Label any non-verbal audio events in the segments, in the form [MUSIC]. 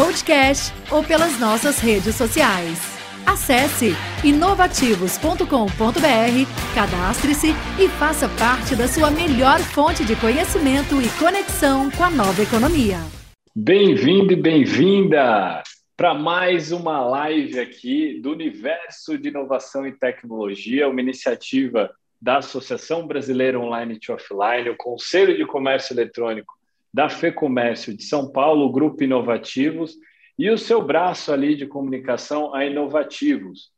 podcast ou pelas nossas redes sociais. Acesse inovativos.com.br, cadastre-se e faça parte da sua melhor fonte de conhecimento e conexão com a nova economia. Bem-vindo e bem-vinda para mais uma live aqui do Universo de Inovação e Tecnologia, uma iniciativa da Associação Brasileira Online to Offline, o Conselho de Comércio Eletrônico da FEComércio de São Paulo, o Grupo Inovativos, e o seu braço ali de comunicação, a Inovativos.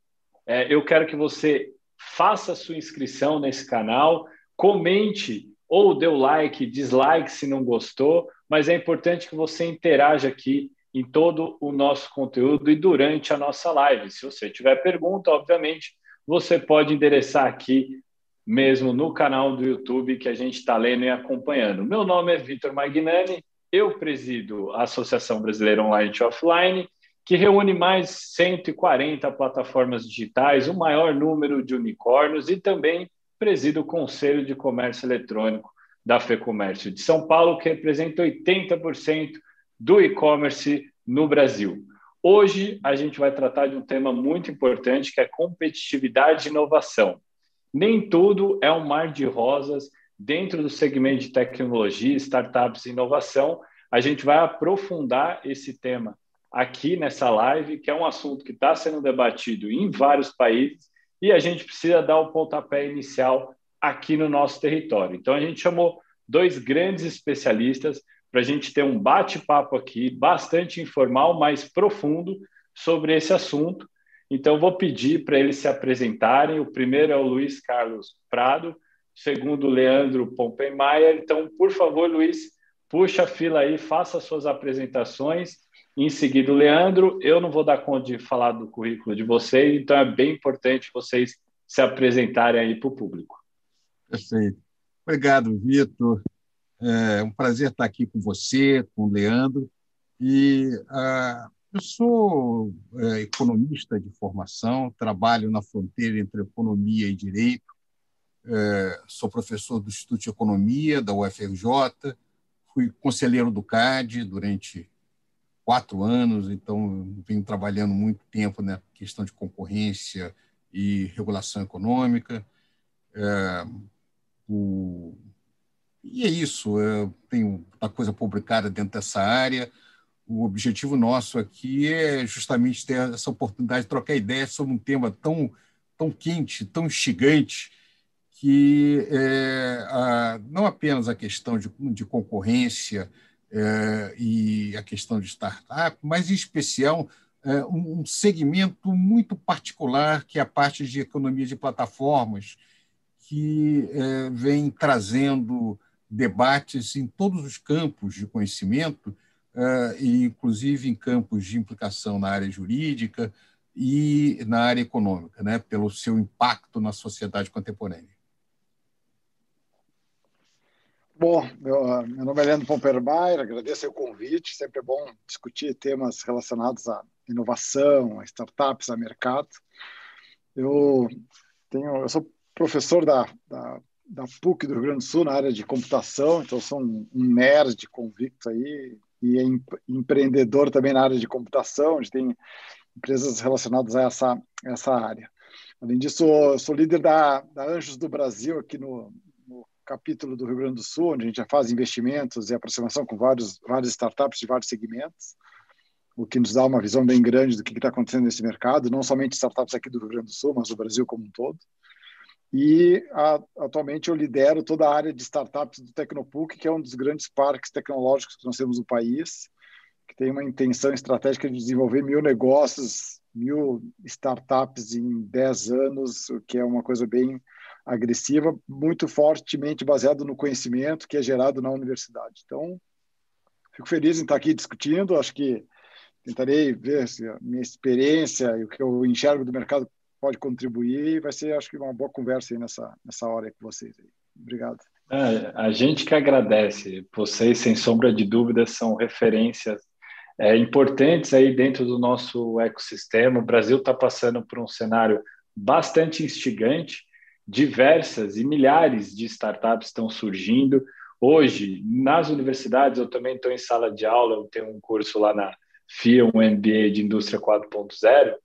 É, eu quero que você faça sua inscrição nesse canal, comente ou dê o like, dislike se não gostou, mas é importante que você interaja aqui em todo o nosso conteúdo e durante a nossa live. Se você tiver pergunta, obviamente, você pode endereçar aqui mesmo no canal do YouTube que a gente está lendo e acompanhando. Meu nome é Vitor Magnani, eu presido a Associação Brasileira Online e Offline, que reúne mais 140 plataformas digitais, o maior número de unicórnios e também presido o Conselho de Comércio Eletrônico da FEComércio de São Paulo, que representa 80% do e-commerce no Brasil. Hoje a gente vai tratar de um tema muito importante que é competitividade e inovação nem tudo é um mar de rosas dentro do segmento de tecnologia, startups e inovação. A gente vai aprofundar esse tema aqui nessa live, que é um assunto que está sendo debatido em vários países e a gente precisa dar o pontapé inicial aqui no nosso território. Então, a gente chamou dois grandes especialistas para a gente ter um bate-papo aqui, bastante informal, mas profundo, sobre esse assunto. Então, vou pedir para eles se apresentarem. O primeiro é o Luiz Carlos Prado, o segundo, Leandro Pompenmaier. Então, por favor, Luiz, puxa a fila aí, faça suas apresentações. Em seguida, o Leandro. Eu não vou dar conta de falar do currículo de vocês, então é bem importante vocês se apresentarem aí para o público. Perfeito. Obrigado, Vitor. É um prazer estar aqui com você, com o Leandro. E uh, eu sou é, economista de formação, trabalho na fronteira entre economia e direito, é, sou professor do Instituto de Economia da UFRJ, fui conselheiro do CAD durante quatro anos, então venho trabalhando muito tempo na questão de concorrência e regulação econômica. É, o, e é isso, eu tenho muita coisa publicada dentro dessa área o objetivo nosso aqui é justamente ter essa oportunidade de trocar ideias sobre um tema tão, tão quente, tão instigante, que é, a, não apenas a questão de, de concorrência é, e a questão de startup, mas, em especial, é, um segmento muito particular, que é a parte de economia de plataformas, que é, vem trazendo debates em todos os campos de conhecimento e inclusive em campos de implicação na área jurídica e na área econômica, né, pelo seu impacto na sociedade contemporânea. Bom, meu, ah, meu nome é Leandro Pompermaier, agradeço o convite, sempre é bom discutir temas relacionados à inovação, a startups, a mercado. Eu tenho, eu sou professor da, da, da PUC do Rio Grande do Sul na área de computação, então sou um, um nerd convicto aí, e é empreendedor também na área de computação, a gente tem empresas relacionadas a essa, essa área. Além disso, sou líder da, da Anjos do Brasil aqui no, no, capítulo do Rio Grande do Sul, onde a gente já faz investimentos e aproximação com vários, várias startups de vários segmentos, o que nos dá uma visão bem grande do que está acontecendo nesse mercado, não somente startups aqui do Rio Grande do Sul, mas do Brasil como um todo. E a, atualmente eu lidero toda a área de startups do Tecnopuc, que é um dos grandes parques tecnológicos que nós temos no país, que tem uma intenção estratégica de desenvolver mil negócios, mil startups em 10 anos, o que é uma coisa bem agressiva, muito fortemente baseado no conhecimento que é gerado na universidade. Então, fico feliz em estar aqui discutindo, acho que tentarei ver se a minha experiência e o que eu enxergo do mercado pode contribuir. Vai ser, acho que, uma boa conversa aí nessa, nessa hora com vocês. Obrigado. É, a gente que agradece. Vocês, sem sombra de dúvida, são referências é, importantes aí dentro do nosso ecossistema. O Brasil está passando por um cenário bastante instigante, diversas e milhares de startups estão surgindo. Hoje, nas universidades, eu também estou em sala de aula, eu tenho um curso lá na FIA, um MBA de Indústria 4.0.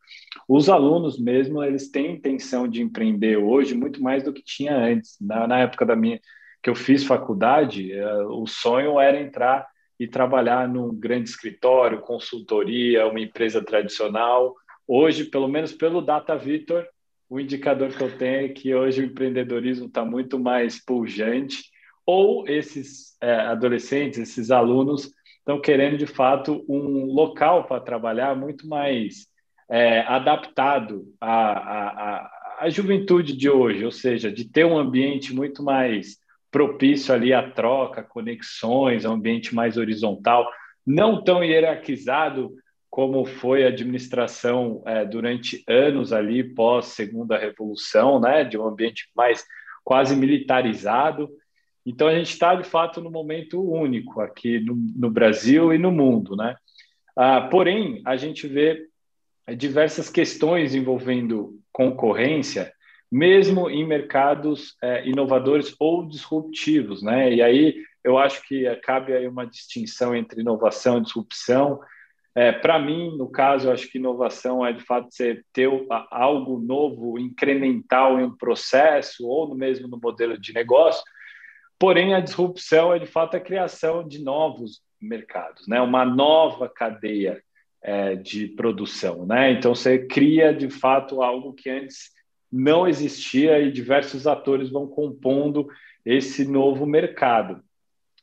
Os alunos mesmo, eles têm intenção de empreender hoje muito mais do que tinha antes. Na, na época da minha que eu fiz faculdade, eh, o sonho era entrar e trabalhar num grande escritório, consultoria, uma empresa tradicional. Hoje, pelo menos pelo Data Victor, o indicador que eu tenho é que hoje o empreendedorismo está muito mais pujante, ou esses é, adolescentes, esses alunos, estão querendo de fato um local para trabalhar muito mais é, adaptado à, à, à, juventude de hoje, ou seja, de ter um ambiente muito mais propício ali à troca, conexões, um ambiente mais horizontal, não tão hierarquizado como foi a administração é, durante anos ali pós segunda revolução, né, de um ambiente mais quase militarizado. Então a gente está de fato no momento único aqui no, no Brasil e no mundo, né? Ah, porém a gente vê diversas questões envolvendo concorrência, mesmo em mercados é, inovadores ou disruptivos, né? E aí eu acho que cabe aí uma distinção entre inovação e disrupção é, Para mim, no caso, eu acho que inovação é de fato você ter algo novo, incremental em um processo ou mesmo no modelo de negócio. Porém, a disrupção é de fato a criação de novos mercados, né? Uma nova cadeia é, de produção, né? Então você cria de fato algo que antes não existia e diversos atores vão compondo esse novo mercado.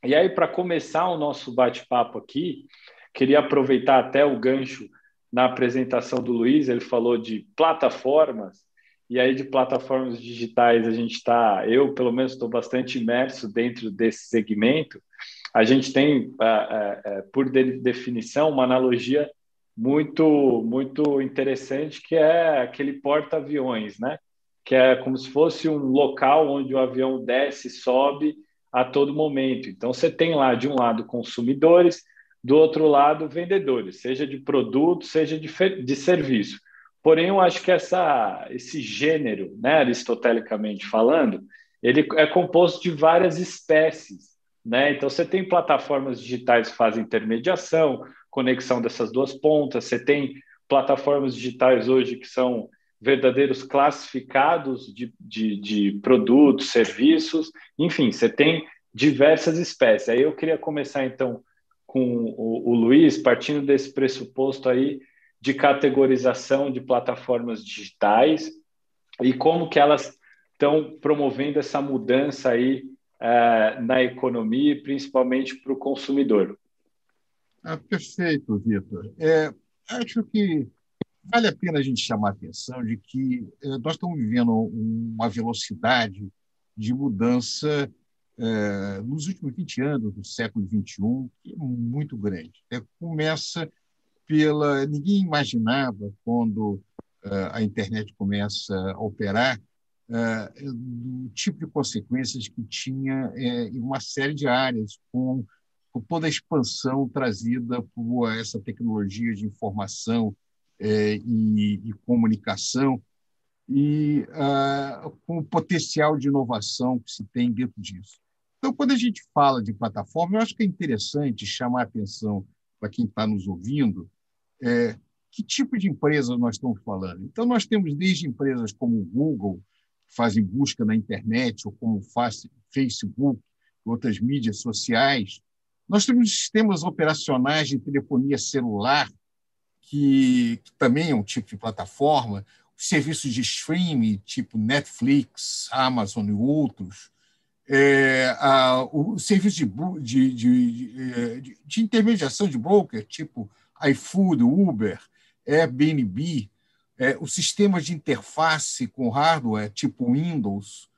E aí, para começar o nosso bate-papo aqui, queria aproveitar até o gancho na apresentação do Luiz, ele falou de plataformas, e aí de plataformas digitais a gente está, eu pelo menos estou bastante imerso dentro desse segmento. A gente tem, por definição, uma analogia muito muito interessante que é aquele porta-aviões, né? Que é como se fosse um local onde o avião desce, sobe a todo momento. Então você tem lá de um lado consumidores, do outro lado, vendedores, seja de produto, seja de, de serviço. Porém, eu acho que essa, esse gênero, né, aristotelicamente falando, ele é composto de várias espécies. Né? Então, você tem plataformas digitais que fazem intermediação, conexão dessas duas pontas, você tem plataformas digitais hoje que são verdadeiros classificados de, de, de produtos, serviços, enfim, você tem diversas espécies. Aí eu queria começar, então, com o, o Luiz, partindo desse pressuposto aí de categorização de plataformas digitais e como que elas estão promovendo essa mudança aí é, na economia, principalmente para o consumidor. Ah, perfeito, Vitor. É, acho que vale a pena a gente chamar a atenção de que é, nós estamos vivendo uma velocidade de mudança é, nos últimos 20 anos do século XXI, que é muito grande. É, começa pela. Ninguém imaginava, quando é, a internet começa a operar, é, o tipo de consequências que tinha em uma série de áreas, com, com toda a expansão trazida por essa tecnologia de informação e, e comunicação e uh, com o potencial de inovação que se tem dentro disso. Então, quando a gente fala de plataforma, eu acho que é interessante chamar a atenção para quem está nos ouvindo é, que tipo de empresa nós estamos falando. Então, nós temos desde empresas como o Google, que fazem busca na internet, ou como Facebook, outras mídias sociais. Nós temos sistemas operacionais de telefonia celular, que, que também é um tipo de plataforma, serviços de streaming, tipo Netflix, Amazon e outros é, a, o serviço de, de, de, de, de intermediação de broker, tipo iFood, Uber, Airbnb, é, os sistemas de interface com hardware, tipo Windows,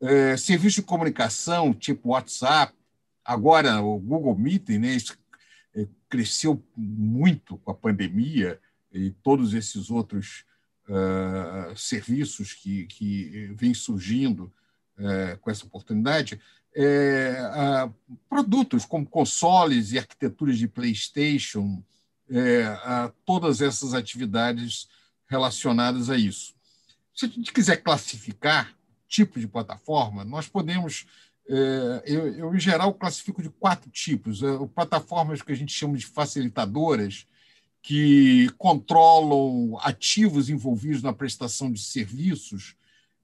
é, serviço de comunicação, tipo WhatsApp, agora o Google Meeting, né, cresceu muito com a pandemia e todos esses outros uh, serviços que, que vêm surgindo uh, com essa oportunidade, é, uh, produtos como consoles e arquiteturas de PlayStation, é, todas essas atividades relacionadas a isso. Se a gente quiser classificar tipo de plataforma, nós podemos é, eu, eu, em geral, classifico de quatro tipos. É, plataformas que a gente chama de facilitadoras, que controlam ativos envolvidos na prestação de serviços,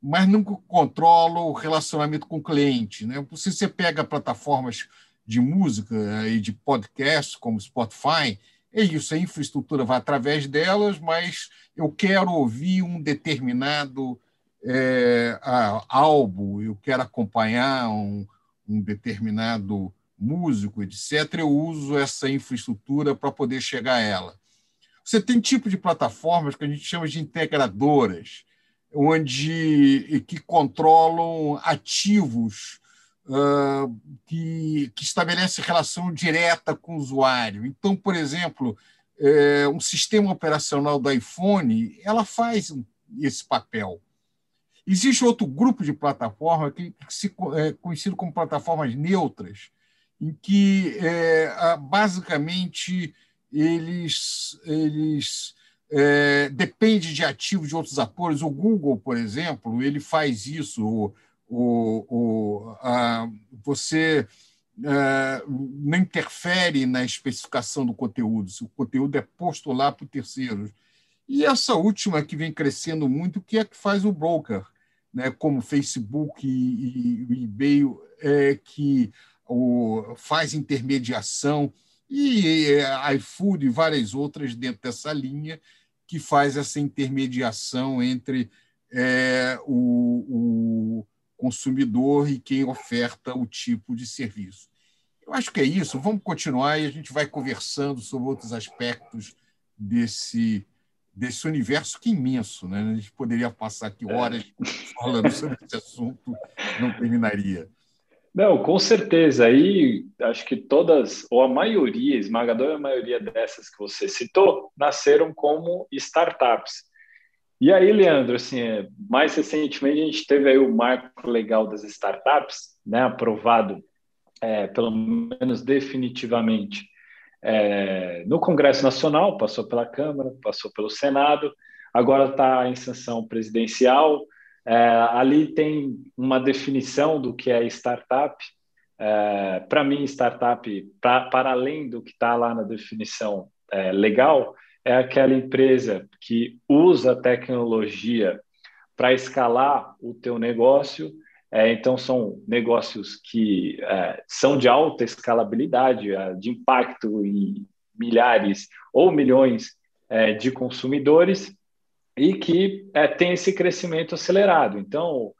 mas não controlam o relacionamento com o cliente. Né? Se você pega plataformas de música e de podcast, como Spotify, é isso, a infraestrutura vai através delas, mas eu quero ouvir um determinado é, álbum, eu quero acompanhar um, um determinado músico, etc., eu uso essa infraestrutura para poder chegar a ela. Você tem tipo de plataformas que a gente chama de integradoras, onde que controlam ativos uh, que, que estabelecem relação direta com o usuário. Então, por exemplo, é, um sistema operacional do iPhone, ela faz esse papel. Existe outro grupo de plataformas que, se é conhecido como plataformas neutras, em que é, basicamente eles, eles é, dependem de ativos de outros atores. O Google, por exemplo, ele faz isso. O, o a, você é, não interfere na especificação do conteúdo, se o conteúdo é posto lá por terceiros. E essa última que vem crescendo muito, que é que faz o broker, né, como Facebook e, o eBay, é, que o, faz intermediação, e é, iFood e várias outras dentro dessa linha, que faz essa intermediação entre é, o, o consumidor e quem oferta o tipo de serviço. Eu acho que é isso. Vamos continuar e a gente vai conversando sobre outros aspectos desse desse universo que é imenso, né? A gente poderia passar aqui horas falando sobre esse assunto, não terminaria. Não, com certeza. Aí acho que todas, ou a maioria, esmagadora maioria dessas que você citou, nasceram como startups. E aí, Leandro, assim, mais recentemente a gente teve aí o marco legal das startups, né, aprovado, é, pelo menos definitivamente, é, no Congresso Nacional, passou pela Câmara, passou pelo Senado, agora está em sanção presidencial. É, ali tem uma definição do que é startup. É, para mim, startup, pra, para além do que está lá na definição é, legal, é aquela empresa que usa tecnologia para escalar o teu negócio é, então, são negócios que é, são de alta escalabilidade, é, de impacto em milhares ou milhões é, de consumidores e que é, tem esse crescimento acelerado. Então,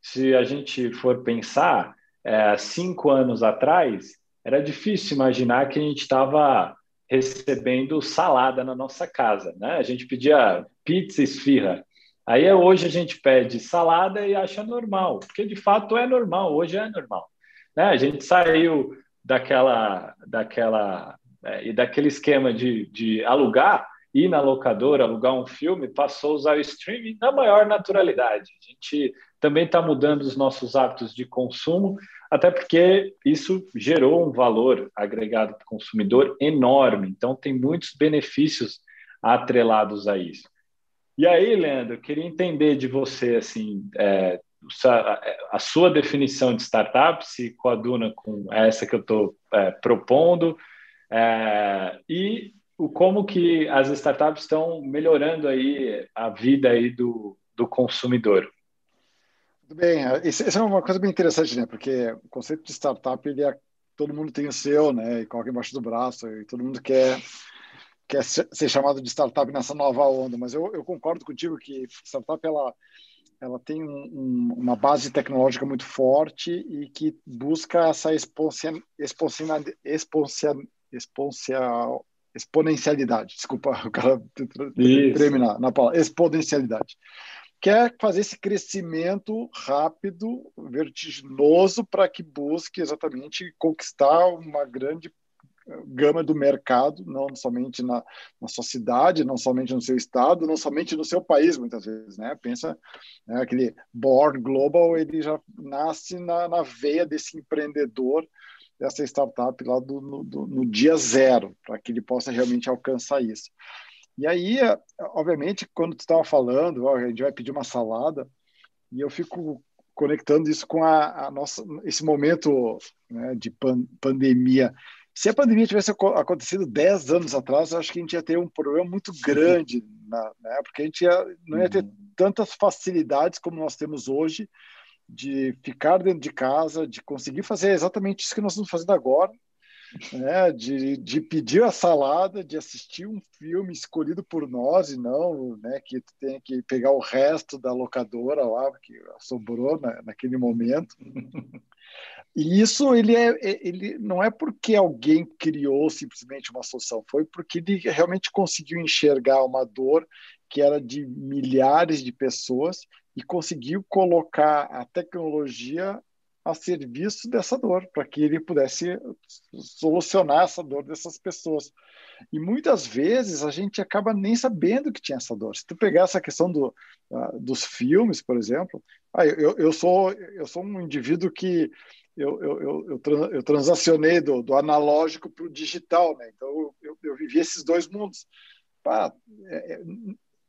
se a gente for pensar, é, cinco anos atrás, era difícil imaginar que a gente estava recebendo salada na nossa casa. Né? A gente pedia pizza esfirra Aí é, hoje a gente pede salada e acha normal, porque de fato é normal, hoje é normal. Né? A gente saiu daquela, daquela é, e daquele esquema de, de alugar, ir na locadora, alugar um filme, passou a usar o streaming na maior naturalidade. A gente também está mudando os nossos hábitos de consumo, até porque isso gerou um valor agregado para o consumidor enorme. Então, tem muitos benefícios atrelados a isso. E aí, Leandro, eu queria entender de você assim, é, a sua definição de startup, se coaduna com essa que eu estou é, propondo, é, e o, como que as startups estão melhorando aí a vida aí do, do consumidor. Bem, isso, isso, é uma coisa bem interessante, né? Porque o conceito de startup, ele é, todo mundo tem o seu, né? E coloca embaixo do braço, e todo mundo quer quer ser chamado de startup nessa nova onda, mas eu, eu concordo contigo que startup ela ela tem um, um, uma base tecnológica muito forte e que busca essa exponencial, exponencial, exponencialidade. Desculpa, o cara [LAUGHS] terminar na palavra exponencialidade. Quer fazer esse crescimento rápido, vertiginoso, para que busque exatamente conquistar uma grande gama do mercado, não somente na, na sua cidade, não somente no seu estado, não somente no seu país, muitas vezes, né? Pensa, né, aquele Born Global, ele já nasce na, na veia desse empreendedor, dessa startup lá do, no, do, no dia zero, para que ele possa realmente alcançar isso. E aí, obviamente, quando tu estava falando, ó, a gente vai pedir uma salada, e eu fico conectando isso com a, a nossa, esse momento né, de pan, pandemia. Se a pandemia tivesse acontecido 10 anos atrás, eu acho que a gente ia ter um problema muito [LAUGHS] grande, na, né, porque a gente ia, não ia ter uhum. tantas facilidades como nós temos hoje de ficar dentro de casa, de conseguir fazer exatamente isso que nós estamos fazendo agora, né, de, de pedir a salada, de assistir um filme escolhido por nós e não né, que tu tem que pegar o resto da locadora lá que sobrou na, naquele momento. E isso ele é, é, ele não é porque alguém criou simplesmente uma solução, foi porque ele realmente conseguiu enxergar uma dor que era de milhares de pessoas e conseguiu colocar a tecnologia a serviço dessa dor, para que ele pudesse solucionar essa dor dessas pessoas. E muitas vezes a gente acaba nem sabendo que tinha essa dor. Se tu pegar essa questão do, uh, dos filmes, por exemplo, ah, eu, eu, sou, eu sou um indivíduo que eu, eu, eu, eu transacionei do, do analógico para o digital, né? então eu, eu, vivi esses dois mundos. Pá, é, é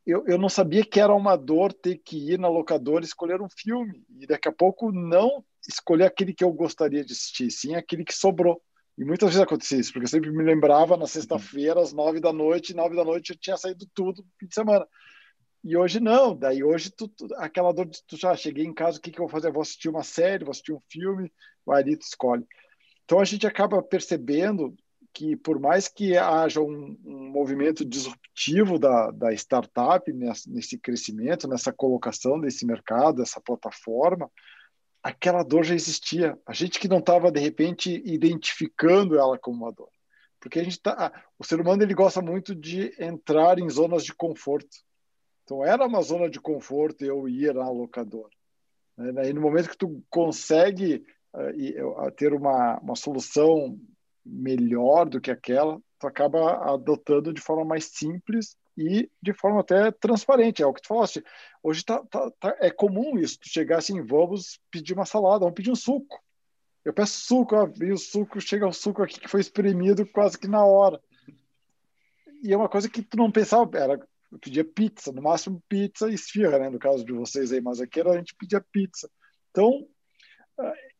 eu, eu não sabia que era uma dor ter que ir na locadora escolher um filme e daqui a pouco não escolher aquele que eu gostaria de assistir, sim aquele que sobrou. E muitas vezes acontecia isso, porque eu sempre me lembrava na sexta-feira, às nove da noite, nove da noite eu tinha saído tudo no fim de semana. E hoje não, daí hoje tu, tu, aquela dor de tu já cheguei em casa, o que, que eu vou fazer? Eu vou assistir uma série, vou assistir um filme, vai escolhe. Então a gente acaba percebendo que por mais que haja um, um movimento disruptivo da, da startup nesse, nesse, crescimento, nessa colocação desse mercado, dessa plataforma, aquela dor já existia. A gente que não estava de repente identificando ela como uma dor, porque a gente tá, o ser humano ele gosta muito de entrar em zonas de conforto. Então era uma zona de conforto eu ir na locadora. Né? E no momento que tu consegue uh, ter uma, uma solução melhor do que aquela, tu acaba adotando de forma mais simples e de forma até transparente. É o que tu falaste. Hoje tá, tá, tá, é comum isso, tu chegar assim, vamos pedir uma salada, vamos pedir um suco. Eu peço suco, ó, e o suco, chega o suco aqui que foi espremido quase que na hora. E é uma coisa que tu não pensava, era eu pedia pizza, no máximo pizza e esfirra, né? No caso de vocês aí, mas aqui a gente pedia pizza. Então,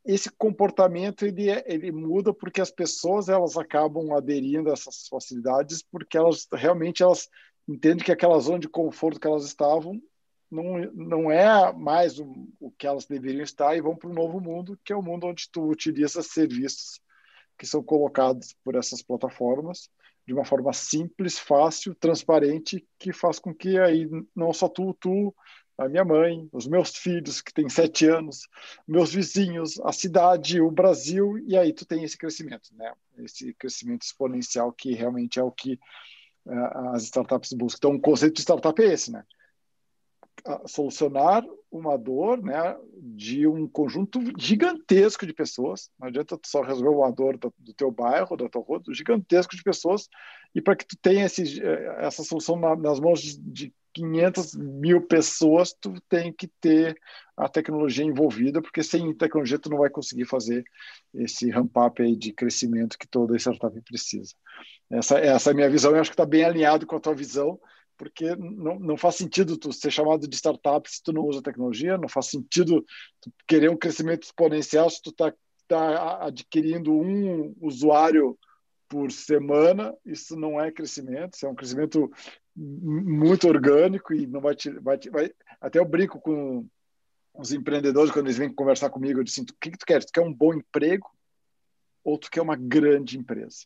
esse comportamento ele, é, ele muda porque as pessoas elas acabam aderindo a essas facilidades porque elas realmente elas entendem que aquela zona de conforto que elas estavam não, não é mais o, o que elas deveriam estar e vão para um novo mundo que é o mundo onde tu utiliza serviços que são colocados por essas plataformas de uma forma simples, fácil, transparente, que faz com que aí não só tu, tu a minha mãe, os meus filhos que têm sete anos, meus vizinhos, a cidade, o Brasil, e aí tu tem esse crescimento, né? Esse crescimento exponencial que realmente é o que uh, as startups buscam. Então, o conceito de startup é esse, né? solucionar uma dor né, de um conjunto gigantesco de pessoas. Não adianta tu só resolver uma dor do, do teu bairro, da tua rua, gigantesco de pessoas, e para que tu tenha esse, eh, essa solução na, nas mãos de, de 500 mil pessoas, tu tem que ter a tecnologia envolvida, porque sem tecnologia tu não vai conseguir fazer esse ramp-up de crescimento que toda startup precisa. Essa, essa é a minha visão, eu acho que está bem alinhado com a tua visão, porque não, não faz sentido tu ser chamado de startup se tu não usa tecnologia, não faz sentido tu querer um crescimento exponencial se tu está tá adquirindo um usuário por semana, isso não é crescimento, isso é um crescimento muito orgânico e não vai, te, vai, te, vai até eu brinco com os empreendedores quando eles vêm conversar comigo, eu disse, o que, que tu quer? Tu quer um bom emprego ou tu quer uma grande empresa?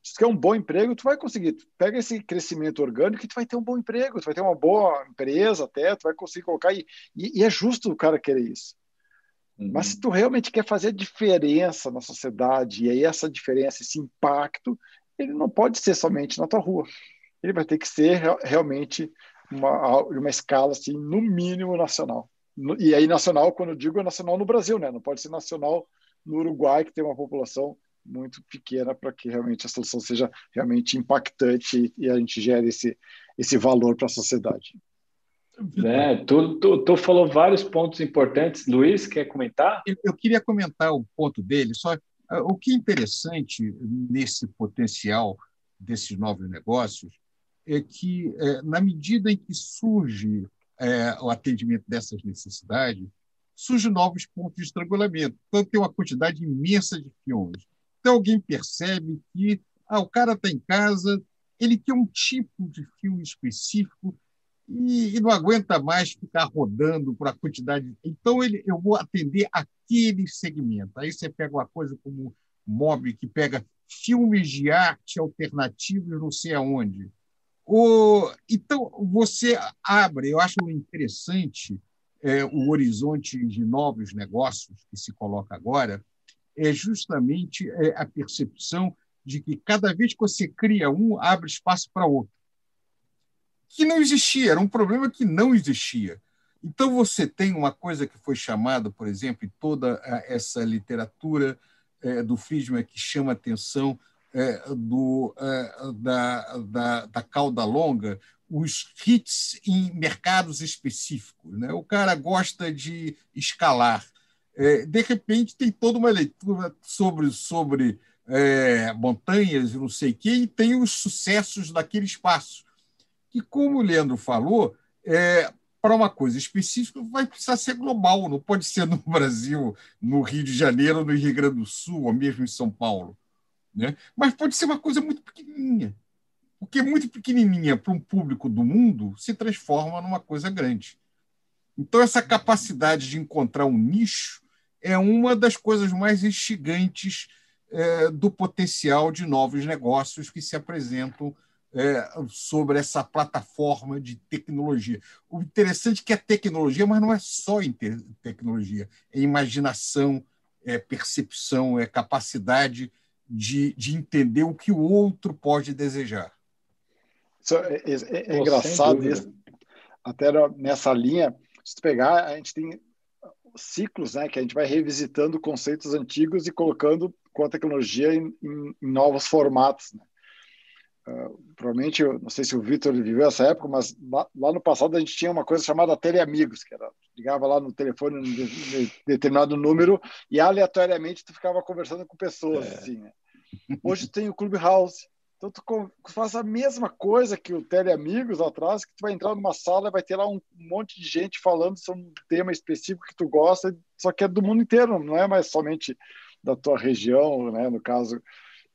Se tu quer um bom emprego, tu vai conseguir. Tu pega esse crescimento orgânico e tu vai ter um bom emprego, tu vai ter uma boa empresa até, tu vai conseguir colocar e, e, e é justo o cara querer isso. Uhum. Mas se tu realmente quer fazer diferença na sociedade e aí essa diferença, esse impacto, ele não pode ser somente na tua rua ele vai ter que ser realmente uma, uma escala, assim, no mínimo nacional. E aí, nacional, quando eu digo, é nacional no Brasil, né? Não pode ser nacional no Uruguai, que tem uma população muito pequena para que realmente a solução seja realmente impactante e a gente gere esse, esse valor para a sociedade. É, tu, tu, tu, falou vários pontos importantes. Luiz, quer comentar? Eu, queria comentar o ponto dele. Só ah, o que é interessante nesse potencial desses novos negócios é que, é, na medida em que surge é, o atendimento dessas necessidades, surgem novos pontos de estrangulamento. Então, tem uma quantidade imensa de filmes. Então, alguém percebe que ah, o cara está em casa, ele tem um tipo de filme específico e, e não aguenta mais ficar rodando por a quantidade. Então, ele, eu vou atender aquele segmento. Aí você pega uma coisa como Mob, que pega filmes de arte alternativos não sei aonde. O, então, você abre, eu acho interessante é, o horizonte de novos negócios que se coloca agora, é justamente é, a percepção de que cada vez que você cria um, abre espaço para outro. Que não existia, era um problema que não existia. Então, você tem uma coisa que foi chamada, por exemplo, em toda essa literatura é, do Friedman que chama atenção é, do, é, da, da, da cauda longa, os hits em mercados específicos. Né? O cara gosta de escalar. De repente, tem toda uma leitura sobre, sobre montanhas e não sei o quê, e tem os sucessos daquele espaço. Que, como o Leandro falou, é, para uma coisa específica vai precisar ser global, não pode ser no [LAUGHS] Brasil, no Rio de Janeiro, no Rio Grande do Sul, ou mesmo em São Paulo. Né? Mas pode ser uma coisa muito pequenininha. Porque muito pequenininha para um público do mundo se transforma numa coisa grande. Então, essa capacidade de encontrar um nicho é uma das coisas mais instigantes é, do potencial de novos negócios que se apresentam é, sobre essa plataforma de tecnologia. O interessante é que é tecnologia, mas não é só tecnologia, é imaginação, é percepção, é capacidade de, de entender o que o outro pode desejar. É, é, é, engraçado isso. Até nessa linha, se tu pegar, a gente tem ciclos, né, que a gente vai revisitando conceitos antigos e colocando com a tecnologia em, em, em novos formatos. Né? Uh, provavelmente, eu não sei se o Vitor viveu essa época, mas lá, lá, no passado a gente tinha uma coisa chamada teleamigos, que era ligava lá no telefone de, de determinado número e aleatoriamente tu ficava conversando com pessoas. É. Assim, né? Hoje tem o Clubhouse, então, tu faz a mesma coisa que o Teleamigos atrás, que tu vai entrar numa sala e vai ter lá um monte de gente falando sobre um tema específico que tu gosta, só que é do mundo inteiro, não é mais somente da tua região, né, no caso.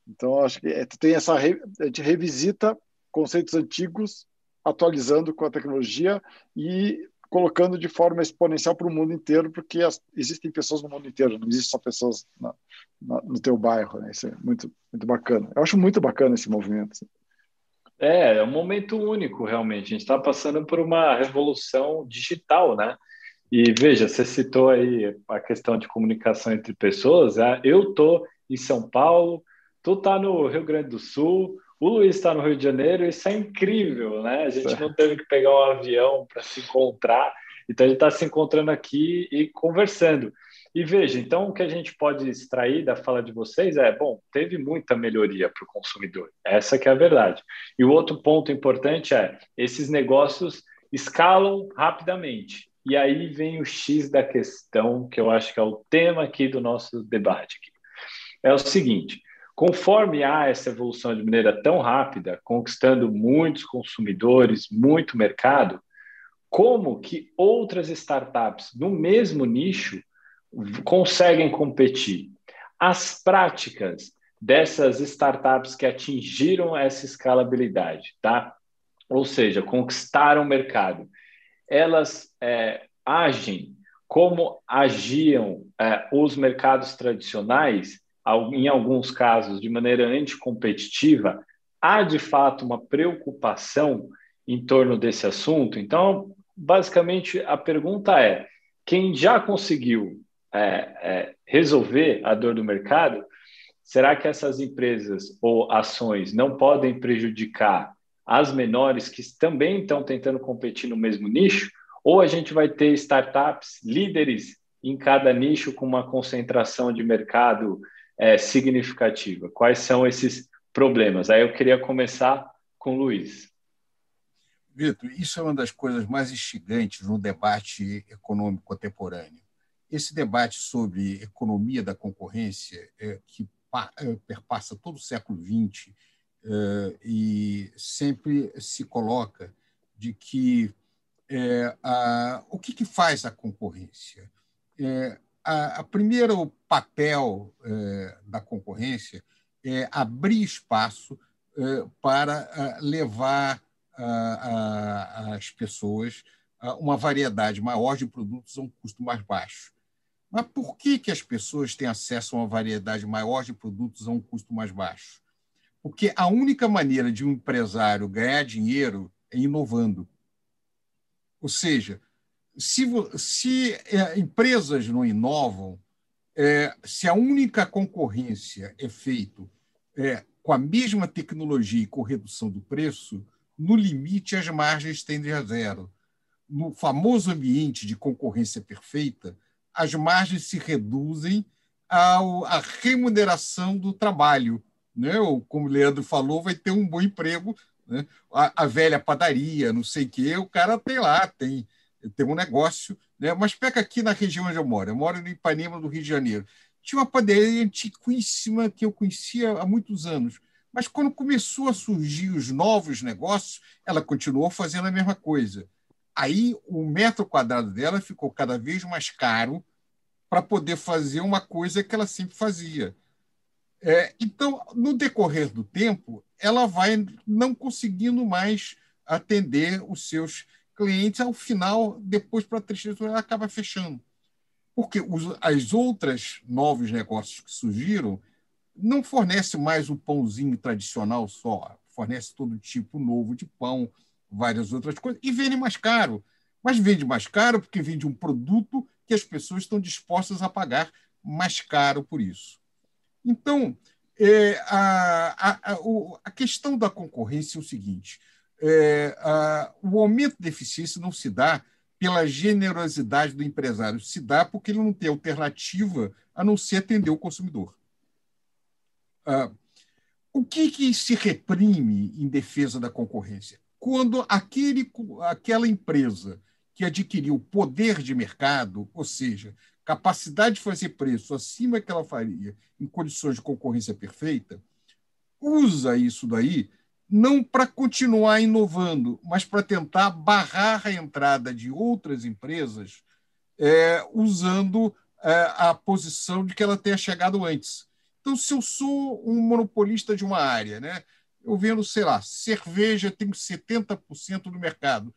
Então, acho que é, tem essa... A gente revisita conceitos antigos, atualizando com a tecnologia e colocando de forma exponencial para o mundo inteiro, porque as, existem pessoas no mundo inteiro, não existem só pessoas na, na, no teu bairro. Né? Isso é muito, muito bacana. Eu acho muito bacana esse movimento. Assim. É, é um momento único, realmente. A gente está passando por uma revolução digital, né? E veja, você citou aí a questão de comunicação entre pessoas. Né? Eu estou em São Paulo, tu está no Rio Grande do Sul, o Luiz está no Rio de Janeiro, isso é incrível, né? A gente não teve que pegar um avião para se encontrar, então a gente está se encontrando aqui e conversando. E veja, então o que a gente pode extrair da fala de vocês é, bom, teve muita melhoria para o consumidor, essa que é a verdade. E o outro ponto importante é, esses negócios escalam rapidamente. E aí vem o X da questão, que eu acho que é o tema aqui do nosso debate. Aqui. É o seguinte, Conforme há essa evolução de maneira tão rápida, conquistando muitos consumidores, muito mercado, como que outras startups no mesmo nicho conseguem competir? As práticas dessas startups que atingiram essa escalabilidade, tá? Ou seja, conquistaram o mercado, elas é, agem como agiam é, os mercados tradicionais em alguns casos, de maneira anticompetitiva, há de fato uma preocupação em torno desse assunto? Então, basicamente, a pergunta é: quem já conseguiu é, é, resolver a dor do mercado, será que essas empresas ou ações não podem prejudicar as menores que também estão tentando competir no mesmo nicho? Ou a gente vai ter startups líderes em cada nicho com uma concentração de mercado é, significativa? Quais são esses problemas? Aí eu queria começar com o Luiz. Vitor, isso é uma das coisas mais instigantes no debate econômico contemporâneo. Esse debate sobre economia da concorrência, é, que é, perpassa todo o século XX é, e sempre se coloca de que é, a, o que, que, faz a concorrência? É, a, primeiro papel é, da concorrência é abrir espaço é, para levar as pessoas uma variedade maior de produtos a um custo mais baixo. Mas por que, que as pessoas têm acesso a uma variedade maior de produtos a um custo mais baixo? Porque a única maneira de um empresário ganhar dinheiro é inovando. Ou seja, se, se é, empresas não inovam, é, se a única concorrência é feita é, com a mesma tecnologia e com redução do preço, no limite as margens tendem a zero. No famoso ambiente de concorrência perfeita, as margens se reduzem à remuneração do trabalho. Né? Ou, como o Leandro falou, vai ter um bom emprego né? A, a, velha padaria, não sei o quê, o cara tem lá, tem, tem um negócio. Né? Mas pega aqui na região onde eu moro, eu moro no Ipanema, do Rio de Janeiro. Tinha uma padaria antiquíssima que eu conhecia há muitos anos. Mas quando começou a surgir os novos negócios, ela continuou fazendo a mesma coisa. Aí o metro quadrado dela ficou cada vez mais caro para poder fazer uma coisa que ela sempre fazia. É, então, no decorrer do tempo, ela vai não conseguindo mais atender os seus clientes. Ao final, depois, para a tristeza, ela acaba fechando. Porque os, as outras novos negócios que surgiram não fornecem mais o pãozinho tradicional só, fornece todo tipo novo de pão, várias outras coisas, e vende mais caro. Mas vende mais caro porque vende um produto que as pessoas estão dispostas a pagar mais caro por isso. Então, é, a, a, a, a, questão da concorrência é o seguinte: é, a, o aumento de eficiência não se dá pela generosidade do empresário, se dá porque ele não tem alternativa a não ser atender o consumidor. Ah, o que, que se reprime em defesa da concorrência? Quando aquele, aquela empresa que adquiriu poder de mercado, ou seja, capacidade de fazer preço acima que ela faria em condições de concorrência perfeita, usa isso daí não para continuar inovando, mas para tentar barrar a entrada de outras empresas é, usando é, a posição de que ela tenha chegado antes. Então, se eu sou um monopolista de uma área, né, eu vendo, sei lá, cerveja tem 70% do mercado,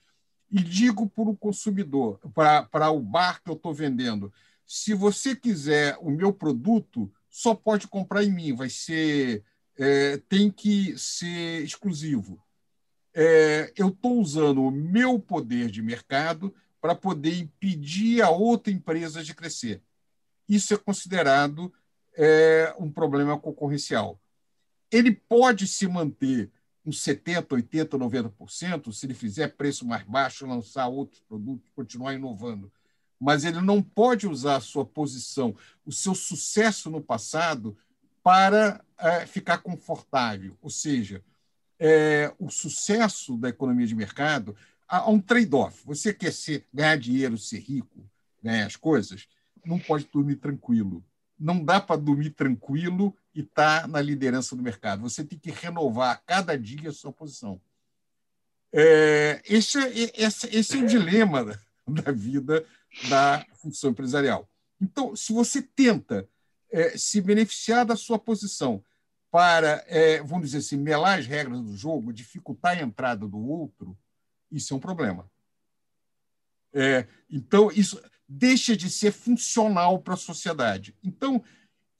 e digo para o consumidor, para o bar que eu estou vendendo, se você quiser o meu produto, só pode comprar em mim, vai ser é, tem que ser exclusivo. É, eu estou usando o meu poder de mercado para poder impedir a outra empresa de crescer. Isso é considerado é, um problema concorrencial. Ele pode se manter uns 70%, 80%, 90% se ele fizer preço mais baixo, lançar outros produtos, continuar inovando mas ele não pode usar a sua posição, o seu sucesso no passado, para é, ficar confortável. Ou seja, é, o sucesso da economia de mercado há um trade-off. Você quer ser, ganhar dinheiro, ser rico, ganhar as coisas, não pode dormir tranquilo. Não dá para dormir tranquilo e estar tá na liderança do mercado. Você tem que renovar a cada dia a sua posição. É, esse, é, esse, esse é o dilema [LAUGHS] da vida da função empresarial. Então, se você tenta é, se beneficiar da sua posição para, é, vamos dizer assim, melar as regras do jogo, dificultar a entrada do outro, isso é um problema. É, então, isso deixa de ser funcional para a sociedade. Então,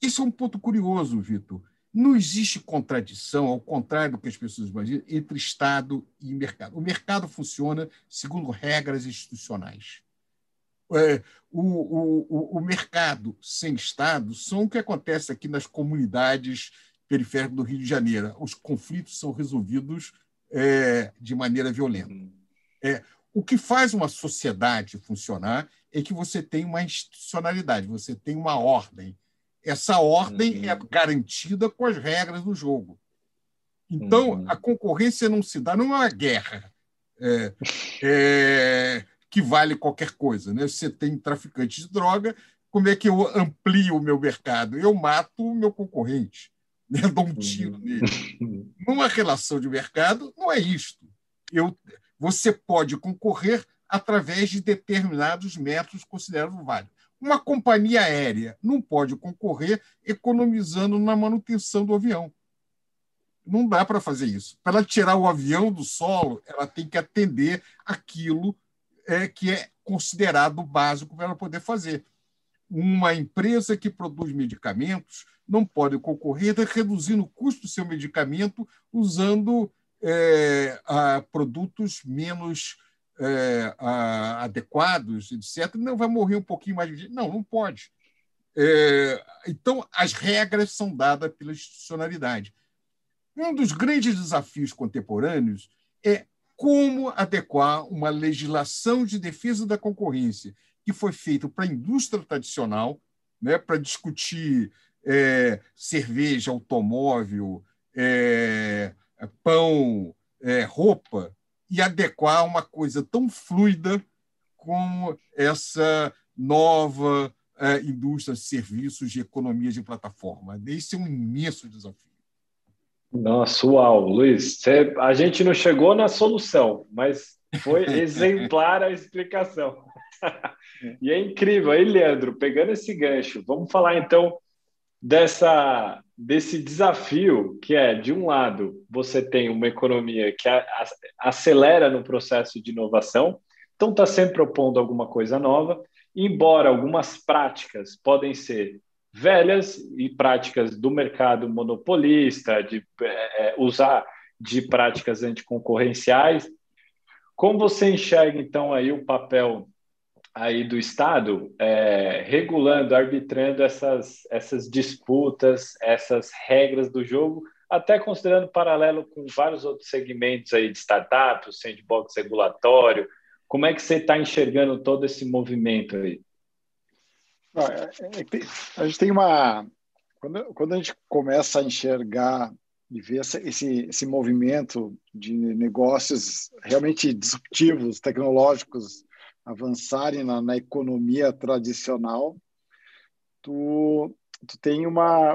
esse é um ponto curioso, Vitor. Não existe contradição, ao contrário do que as pessoas imaginam, entre Estado e mercado. O mercado funciona segundo regras institucionais é, o, o, o mercado sem Estado são o que acontece aqui nas comunidades periféricas do Rio de Janeiro. Os conflitos são resolvidos é, de maneira violenta. Uhum. É, o que faz uma sociedade funcionar é que você tem uma institucionalidade, você tem uma ordem. Essa ordem uhum. é garantida com as regras do jogo. Então, uhum. a concorrência não se dá, não é uma guerra é, é, que vale qualquer coisa. Né? Você tem traficante de droga, como é que eu amplio o meu mercado? Eu mato o meu concorrente, [LAUGHS] né? dou um tiro uhum. nele. [LAUGHS] Numa relação de mercado, não é isto. Eu, você pode concorrer através de determinados métodos considerados válidos. Uma companhia aérea não pode concorrer economizando na manutenção do avião. Não dá para fazer isso. Para tirar o avião do solo, ela tem que atender aquilo é, que é considerado básico para ela poder fazer. Uma empresa que produz medicamentos não pode concorrer reduzindo o custo do seu medicamento usando é, a, produtos menos é, a, adequados, etc. Não vai morrer um pouquinho mais de Não, não pode. É, então, as regras são dadas pela institucionalidade. Um dos grandes desafios contemporâneos é como adequar uma legislação de defesa da concorrência que foi feita para a indústria tradicional, né, para discutir é, cerveja, automóvel, é, pão, é, roupa, e adequar uma coisa tão fluida como essa nova é, indústria de serviços de economia de plataforma. Esse é um imenso desafio. Nossa, uau, Luiz, você, a gente não chegou na solução, mas foi [LAUGHS] exemplar a explicação. [LAUGHS] e é incrível. Aí, Leandro, pegando esse gancho, vamos falar então dessa desse desafio que é, de um lado, você tem uma economia que a, a, acelera no processo de inovação, então está sempre propondo alguma coisa nova, embora algumas práticas podem ser velhas e práticas do mercado monopolista, de é, é, usar de práticas anticoncorrenciais. Como você enxerga, então, aí o papel aí do Estado é, regulando, arbitrando essas, essas disputas, essas regras do jogo, até considerando paralelo com vários outros segmentos aí de startups, sandbox regulatório, como é que você está enxergando todo esse movimento aí? É, é, a gente tem uma. Quando, quando a gente começa a enxergar e ver esse, esse movimento de negócios realmente disruptivos, tecnológicos, avançarem na, na economia tradicional, tu, tu tem uma.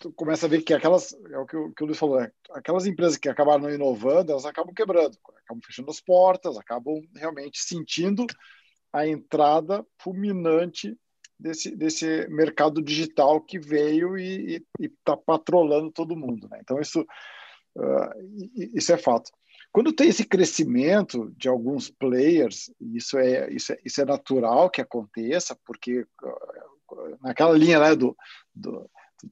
Tu começa a ver que aquelas. É o que, o, que o Luiz falou, é, aquelas empresas que acabaram inovando, elas acabam quebrando, acabam fechando as portas, acabam realmente sentindo a entrada fulminante desse, desse mercado digital que veio e está patrolando todo mundo. Né? Então, isso, uh, isso é fato. Quando tem esse crescimento de alguns players, isso é, isso é, isso é natural que aconteça, porque uh, naquela linha né, do, do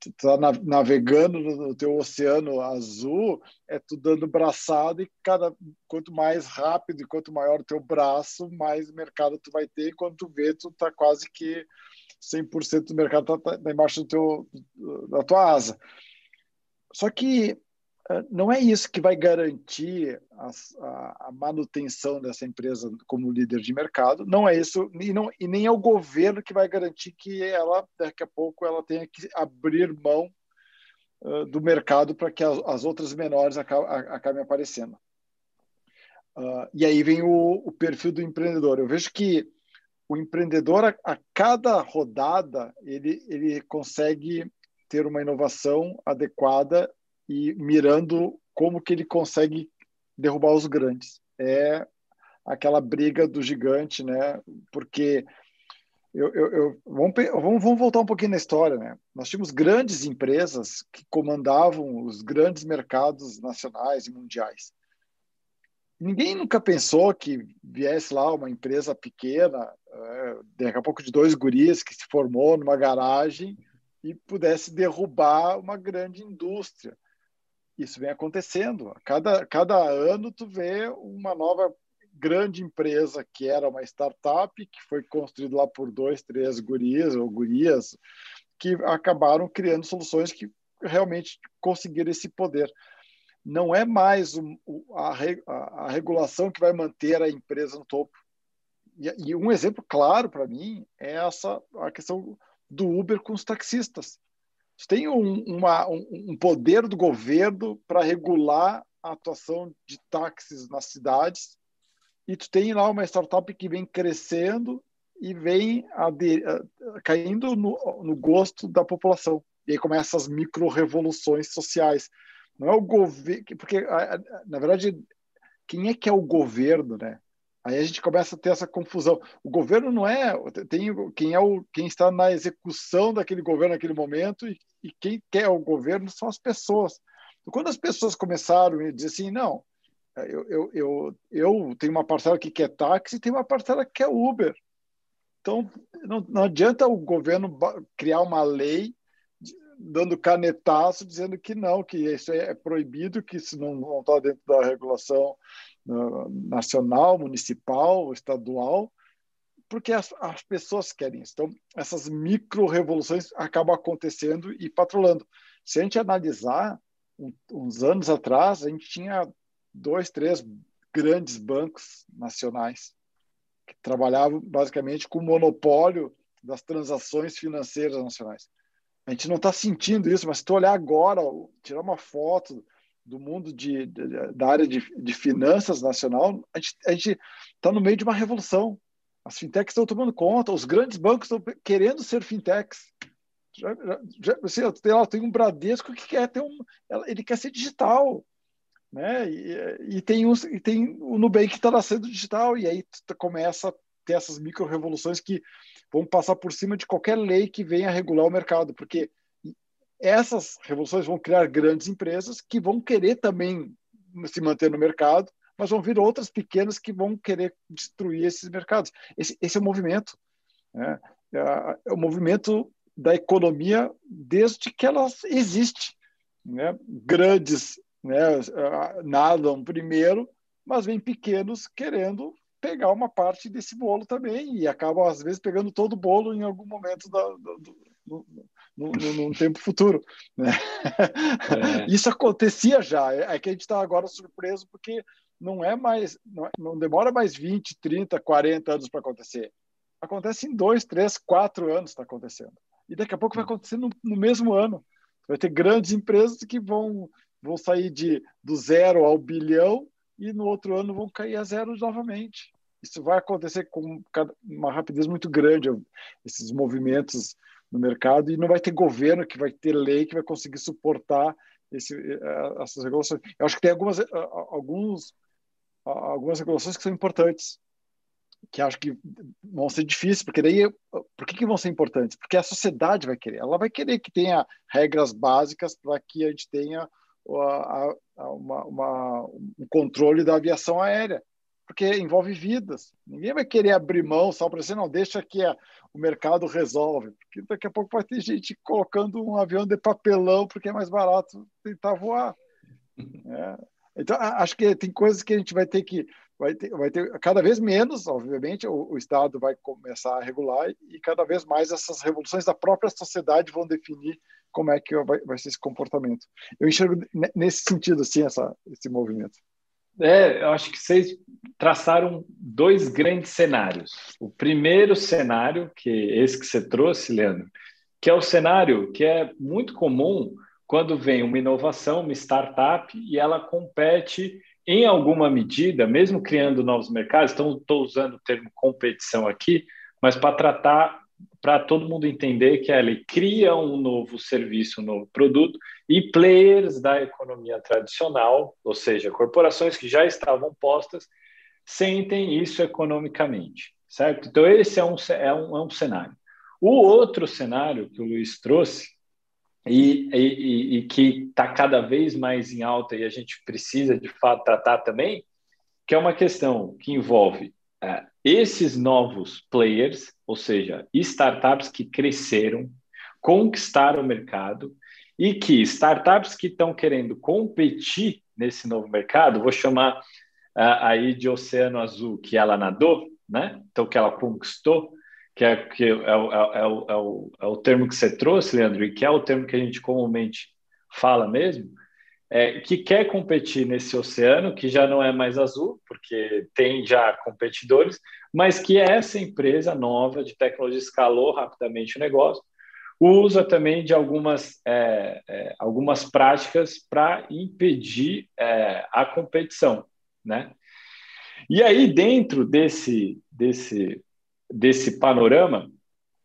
está navegando no teu oceano azul, é tu dando braçada e cada quanto mais rápido e quanto maior o teu braço, mais mercado tu vai ter. Quando tu vê, tu está quase que 100% do mercado está tá embaixo do teu, da tua asa. Só que eh, não é isso que vai garantir a, a, manutenção dessa empresa como líder de mercado, não é isso, e, não, e nem é o governo que vai garantir que ela, daqui a pouco, ela tenha que abrir mão uh, do mercado para que as, as, outras menores acabem, acabem aparecendo. Uh, e aí vem o, o perfil do empreendedor. Eu vejo que o empreendedor, a, a cada rodada, ele, ele consegue ter uma inovação adequada e mirando como que ele consegue derrubar os grandes. É aquela briga do gigante, né? Porque eu, eu, eu vamos, vamos, voltar um pouquinho na história, né? Nós tínhamos grandes empresas que comandavam os grandes mercados nacionais e mundiais. Ninguém nunca pensou que viesse lá uma empresa pequena, daqui a pouco de dois gurias que se formou numa garagem e pudesse derrubar uma grande indústria. Isso vem acontecendo. Cada, cada ano tu vê uma nova grande empresa que era uma startup, que foi construída lá por dois, três gurias ou gurias, que acabaram criando soluções que realmente conseguiram esse poder não é mais a, a, regulação que vai manter a empresa no topo. E, um exemplo claro para mim é essa a questão do Uber com os taxistas. Tem um, uma, um, poder do governo para regular a atuação de táxis nas cidades e tu tem lá uma startup que vem crescendo e vem caindo no, no gosto da população. E aí começam as micro-revoluções sociais. Não é o governo, porque na verdade quem é que é o governo, né? Aí a gente começa a ter essa confusão. O governo não é tem quem é o quem está na execução daquele governo naquele momento e, e quem quer o governo são as pessoas. Então, quando as pessoas começaram a dizer assim, não, eu, eu, eu, eu tenho uma parcela que quer táxi e tem uma parcela que quer Uber. Então, não, não adianta o governo criar uma lei dando canetaço dizendo que não, que isso é proibido, que isso não está dentro da regulação nacional, municipal, estadual, porque as, as pessoas querem isso. Então, essas micro-revoluções acabam acontecendo e patrolando. Se a gente analisar, um, uns anos atrás, a gente tinha dois, três grandes bancos nacionais que trabalhavam basicamente com o monopólio das transações financeiras nacionais. A gente não está sentindo isso, mas se tu olhar agora, tirar uma foto do mundo de, de da área de, de, finanças nacional, a gente está no meio de uma revolução. As fintechs estão tomando conta, os grandes bancos estão querendo ser fintechs. Já, já, você, tem, tem um Bradesco que quer ter um, ele quer ser digital, né? E, e tem, os, e tem o Nubank que está nascendo digital, e aí começa a ter essas micro-revoluções que vão passar por cima de qualquer lei que venha regular o mercado, porque essas revoluções vão criar grandes empresas que vão querer também se manter no mercado, mas vão vir outras pequenas que vão querer destruir esses mercados. Esse, esse é o movimento. Né? É, é o movimento da economia desde que ela existe. Né? Grandes né, nadam primeiro, mas vem pequenos querendo pegar uma parte desse bolo também e acabam, às vezes, pegando todo o bolo em algum momento da, do, do, no, no, no, tempo futuro. Né? É. [LAUGHS] Isso acontecia já, é, é que a gente está agora surpreso porque não é mais, não, é, não, demora mais 20, 30, 40 anos para acontecer. Acontece em dois, três, quatro anos está acontecendo. E daqui a pouco vai acontecer no, no mesmo ano. Vai ter grandes empresas que vão, vão sair de, do zero ao bilhão e no outro ano vão cair a zero novamente. Isso vai acontecer com uma rapidez muito grande, esses movimentos no mercado, e não vai ter governo que vai ter lei que vai conseguir suportar esse, eh, essas regulações. Eu acho que tem algumas, eh, alguns, algumas regulações que são importantes, que acho que vão ser difíceis, porque daí, por que, que vão ser importantes? Porque a sociedade vai querer, ela vai querer que tenha regras básicas para que a gente tenha a, a, uma, uma, um controle da aviação aérea, porque envolve vidas. Ninguém vai querer abrir mão só para dizer, não, deixa que a, o mercado resolve, porque daqui a pouco vai ter gente colocando um avião de papelão porque é mais barato tentar voar. [LAUGHS] É. Então, acho que tem coisas que a gente vai ter que vai ter, vai ter cada vez menos, obviamente, o, o, Estado vai começar a regular e cada vez mais essas revoluções da própria sociedade vão definir como é que vai, vai ser esse comportamento. Eu enxergo nesse sentido, assim, essa, esse movimento. É, eu acho que vocês traçaram dois grandes cenários. O primeiro cenário, que é esse que você trouxe, Leandro, que é o cenário que é muito comum quando vem uma inovação, uma startup, e ela compete em alguma medida, mesmo criando novos mercados, então estou usando o termo competição aqui, mas para tratar, para todo mundo entender que ela cria um novo serviço, um novo produto, e players da economia tradicional, ou seja, corporações que já estavam postas, sentem isso economicamente, certo? Então, esse é um, é um, é um cenário. O outro cenário que o Luiz trouxe e, e, e que está cada vez mais em alta e a gente precisa de fato tratar também, que é uma questão que envolve é, esses novos players, ou seja, startups que cresceram, conquistaram o mercado e que startups que estão querendo competir nesse novo mercado, vou chamar uh, aí de oceano azul que ela nadou, né? Então que ela conquistou, que é, que é, é, o, é, o, é o termo que você trouxe, Leandro, e que é o termo que a gente comumente fala mesmo, é, que quer competir nesse oceano, que já não é mais azul, porque tem já competidores, mas que essa empresa nova de tecnologia escalou rapidamente o negócio, usa também de algumas, é, é, algumas práticas para impedir é, a competição, né? E aí, dentro desse, desse, desse panorama,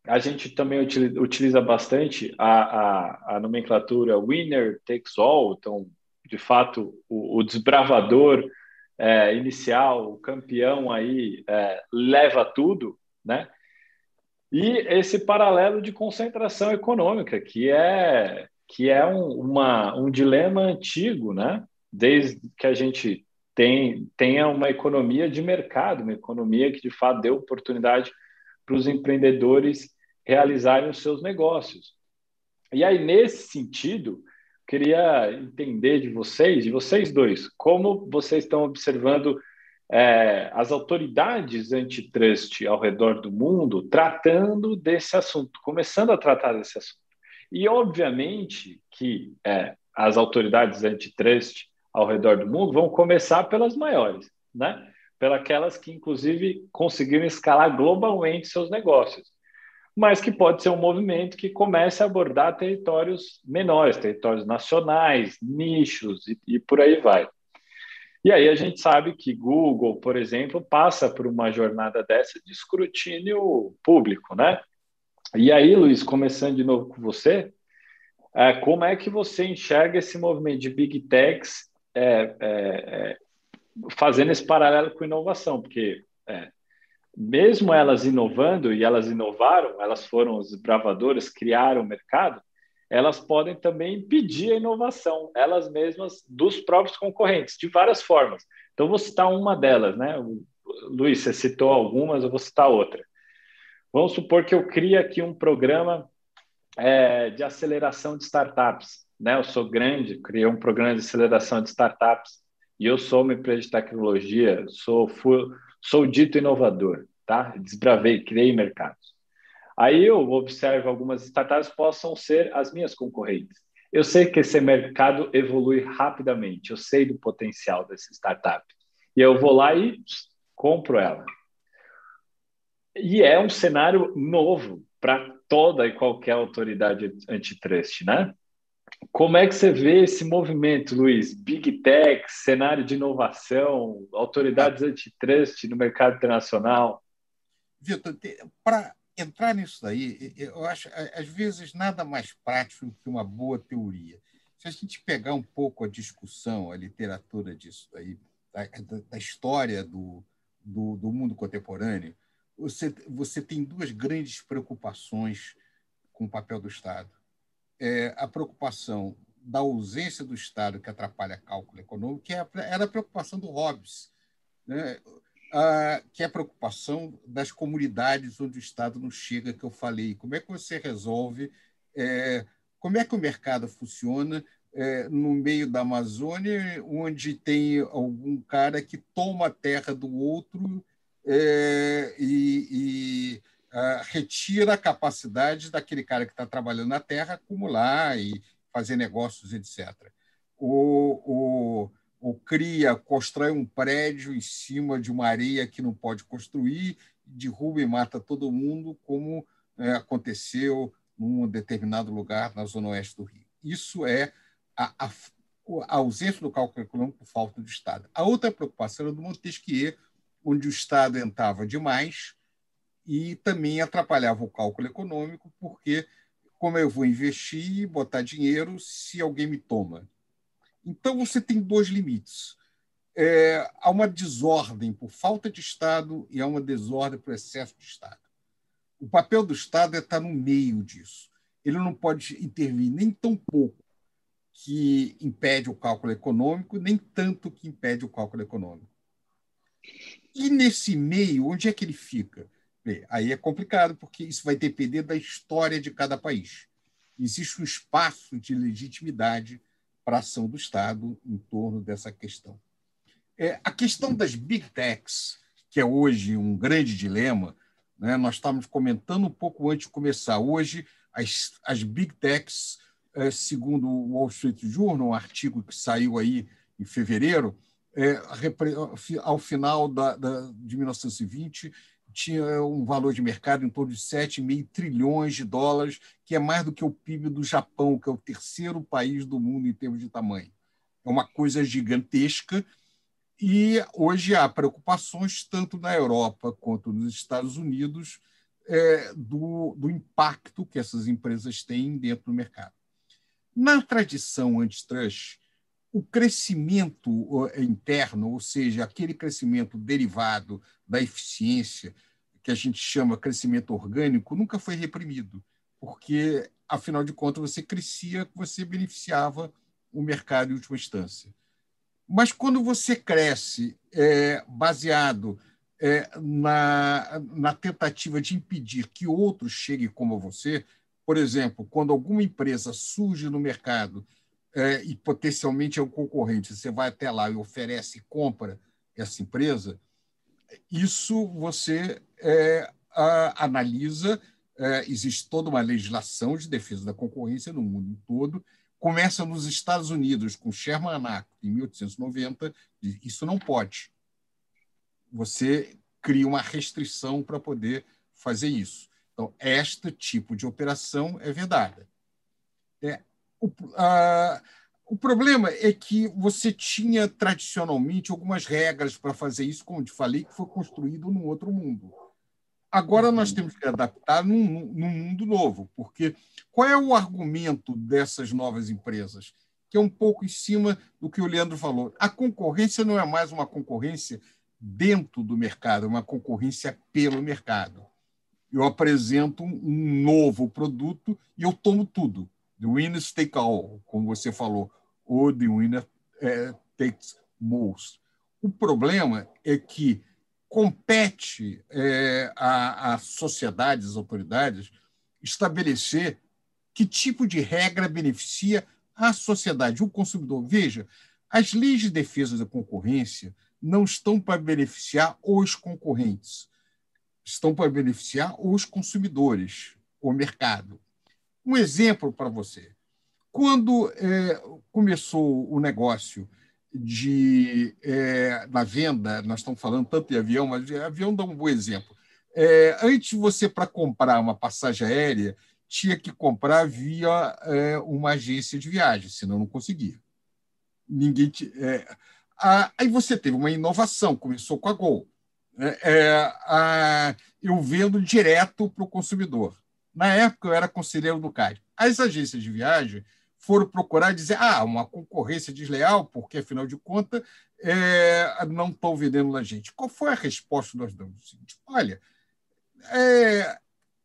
a gente também utiliza, bastante a, a, a, nomenclatura winner takes all, então, de fato, o, o desbravador é, inicial, o campeão aí é, leva tudo, né? E esse paralelo de concentração econômica, que é, que é um, uma, um dilema antigo, né? desde que a gente tem, tenha uma economia de mercado, uma economia que de fato dê oportunidade para os empreendedores realizarem os seus negócios. E aí, nesse sentido, queria entender de vocês, de vocês dois, como vocês estão observando é, as autoridades antitrust ao redor do mundo tratando desse assunto, começando a tratar desse assunto. E, obviamente, que é, as autoridades antitrust ao redor do mundo vão começar pelas maiores, né? Pelas que, inclusive, conseguiram escalar globalmente seus negócios. Mas que pode ser um movimento que comece a abordar territórios menores, territórios nacionais, nichos e, e por aí vai. E aí a gente sabe que Google, por exemplo, passa por uma jornada dessa de escrutínio público, né? E aí, Luiz, começando de novo com você, é, como é que você enxerga esse movimento de big techs é, é, é fazendo esse paralelo com inovação? Porque é, mesmo elas inovando, e elas inovaram, elas foram os bravadores, criaram o mercado, elas podem também impedir a inovação, elas mesmas, dos próprios concorrentes, de várias formas. Então, vou citar uma delas, né? Luiz, você citou algumas, eu vou citar outra. Vamos supor que eu crie aqui um programa é, de aceleração de startups. Né? Eu sou grande, criei um programa de aceleração de startups e eu sou uma empresa de tecnologia, sou, fui, sou dito inovador, tá? Desbravei, criei mercados. Aí eu observo algumas startups possam ser as minhas concorrentes. Eu sei que esse mercado evolui rapidamente, eu sei do potencial dessa startup. E eu vou lá e compro ela. E é um cenário novo para toda e qualquer autoridade antitrust, né? Como é que você vê esse movimento, Luiz? Big Tech, cenário de inovação, autoridades antitrust no mercado internacional? Vitor, para entrar nisso daí, eu acho, às vezes, nada mais prático que uma boa teoria. Se a gente pegar um pouco a discussão, a literatura disso daí, da, da história do, do, do, mundo contemporâneo, você, você tem duas grandes preocupações com o papel do Estado. É a preocupação da ausência do Estado que atrapalha cálculo econômico, que é era a preocupação do Hobbes. Né? que é a preocupação das comunidades onde o Estado não chega, que eu falei. Como é que você resolve? É, como é que o mercado funciona é, no meio da Amazônia, onde tem algum cara que toma a terra do outro é, e, e retira a capacidade daquele cara que está trabalhando na terra acumular e fazer negócios, etc. Ou cria, constrói um prédio em cima de uma areia que não pode construir, derruba e mata todo mundo, como é, aconteceu num determinado lugar na zona oeste do Rio. Isso é a, a, a ausência do cálculo econômico por falta do Estado. A outra preocupação era do Montesquieu, onde o Estado entrava demais e também atrapalhava o cálculo econômico, porque como eu vou investir e botar dinheiro se alguém me toma? Então, você tem dois limites. É, há uma desordem por falta de Estado e há uma desordem por excesso de Estado. O papel do Estado é estar no meio disso. Ele não pode intervir nem tão pouco que impede o cálculo econômico, nem tanto que impede o cálculo econômico. E nesse meio, onde é que ele fica? Bem, aí é complicado, porque isso vai depender da história de cada país. Existe um espaço de legitimidade para a ação do Estado em torno dessa questão. É, a questão das big techs, que é hoje um grande dilema, né? nós estávamos comentando um pouco antes de começar. Hoje, as, as big techs, é, segundo o Wall Street Journal, um artigo que saiu aí em fevereiro, é, ao final da, da, de 1920, tinha um valor de mercado em torno de 7,5 trilhões de dólares, que é mais do que o PIB do Japão, que é o terceiro país do mundo em termos de tamanho. É uma coisa gigantesca. E hoje há preocupações, tanto na Europa quanto nos Estados Unidos, é, do, do impacto que essas empresas têm dentro do mercado. Na tradição antitrust, o crescimento interno, ou seja, aquele crescimento derivado da eficiência, que a gente chama crescimento orgânico, nunca foi reprimido, porque, afinal de contas, você crescia, você beneficiava o mercado em última instância. Mas quando você cresce é, baseado é, na, na tentativa de impedir que outros cheguem como você, por exemplo, quando alguma empresa surge no mercado é, e potencialmente é um concorrente, você vai até lá e oferece e compra essa empresa, isso você é, a, analisa. É, existe toda uma legislação de defesa da concorrência no mundo todo. Começa nos Estados Unidos com Sherman Act, em 1890. Isso não pode. Você cria uma restrição para poder fazer isso. Então, este tipo de operação é vedada. O, a, o problema é que você tinha tradicionalmente algumas regras para fazer isso, como te falei, que foi construído num outro mundo. Agora nós uhum. temos que adaptar num, num mundo novo, porque qual é o argumento dessas novas empresas? Que é um pouco em cima do que o Leandro falou. A concorrência não é mais uma concorrência dentro do mercado, é uma concorrência pelo mercado. Eu apresento um novo produto e eu tomo tudo the winners take all, como você falou, ou the winner é, takes most. O problema é que compete é, a, a sociedade, às autoridades, estabelecer que tipo de regra beneficia a sociedade, o consumidor. Veja, as leis de defesa da concorrência não estão para beneficiar os concorrentes, estão para beneficiar os consumidores, o mercado. Um exemplo para você. Quando é, começou o negócio de é, na venda, nós estamos falando tanto de avião, mas avião dá um bom exemplo. É, antes você para comprar uma passagem aérea tinha que comprar via é, uma agência de viagem, senão não conseguia. Ninguém te, é, a, aí você teve uma inovação, começou com a Gol. É, é, a, eu vendo direto para o consumidor. Na época, eu era conselheiro do CAD. As agências de viagem foram procurar dizer ah, uma concorrência desleal, porque, afinal de contas, é, não estão vendendo na gente. Qual foi a resposta que nós damos? Olha, é,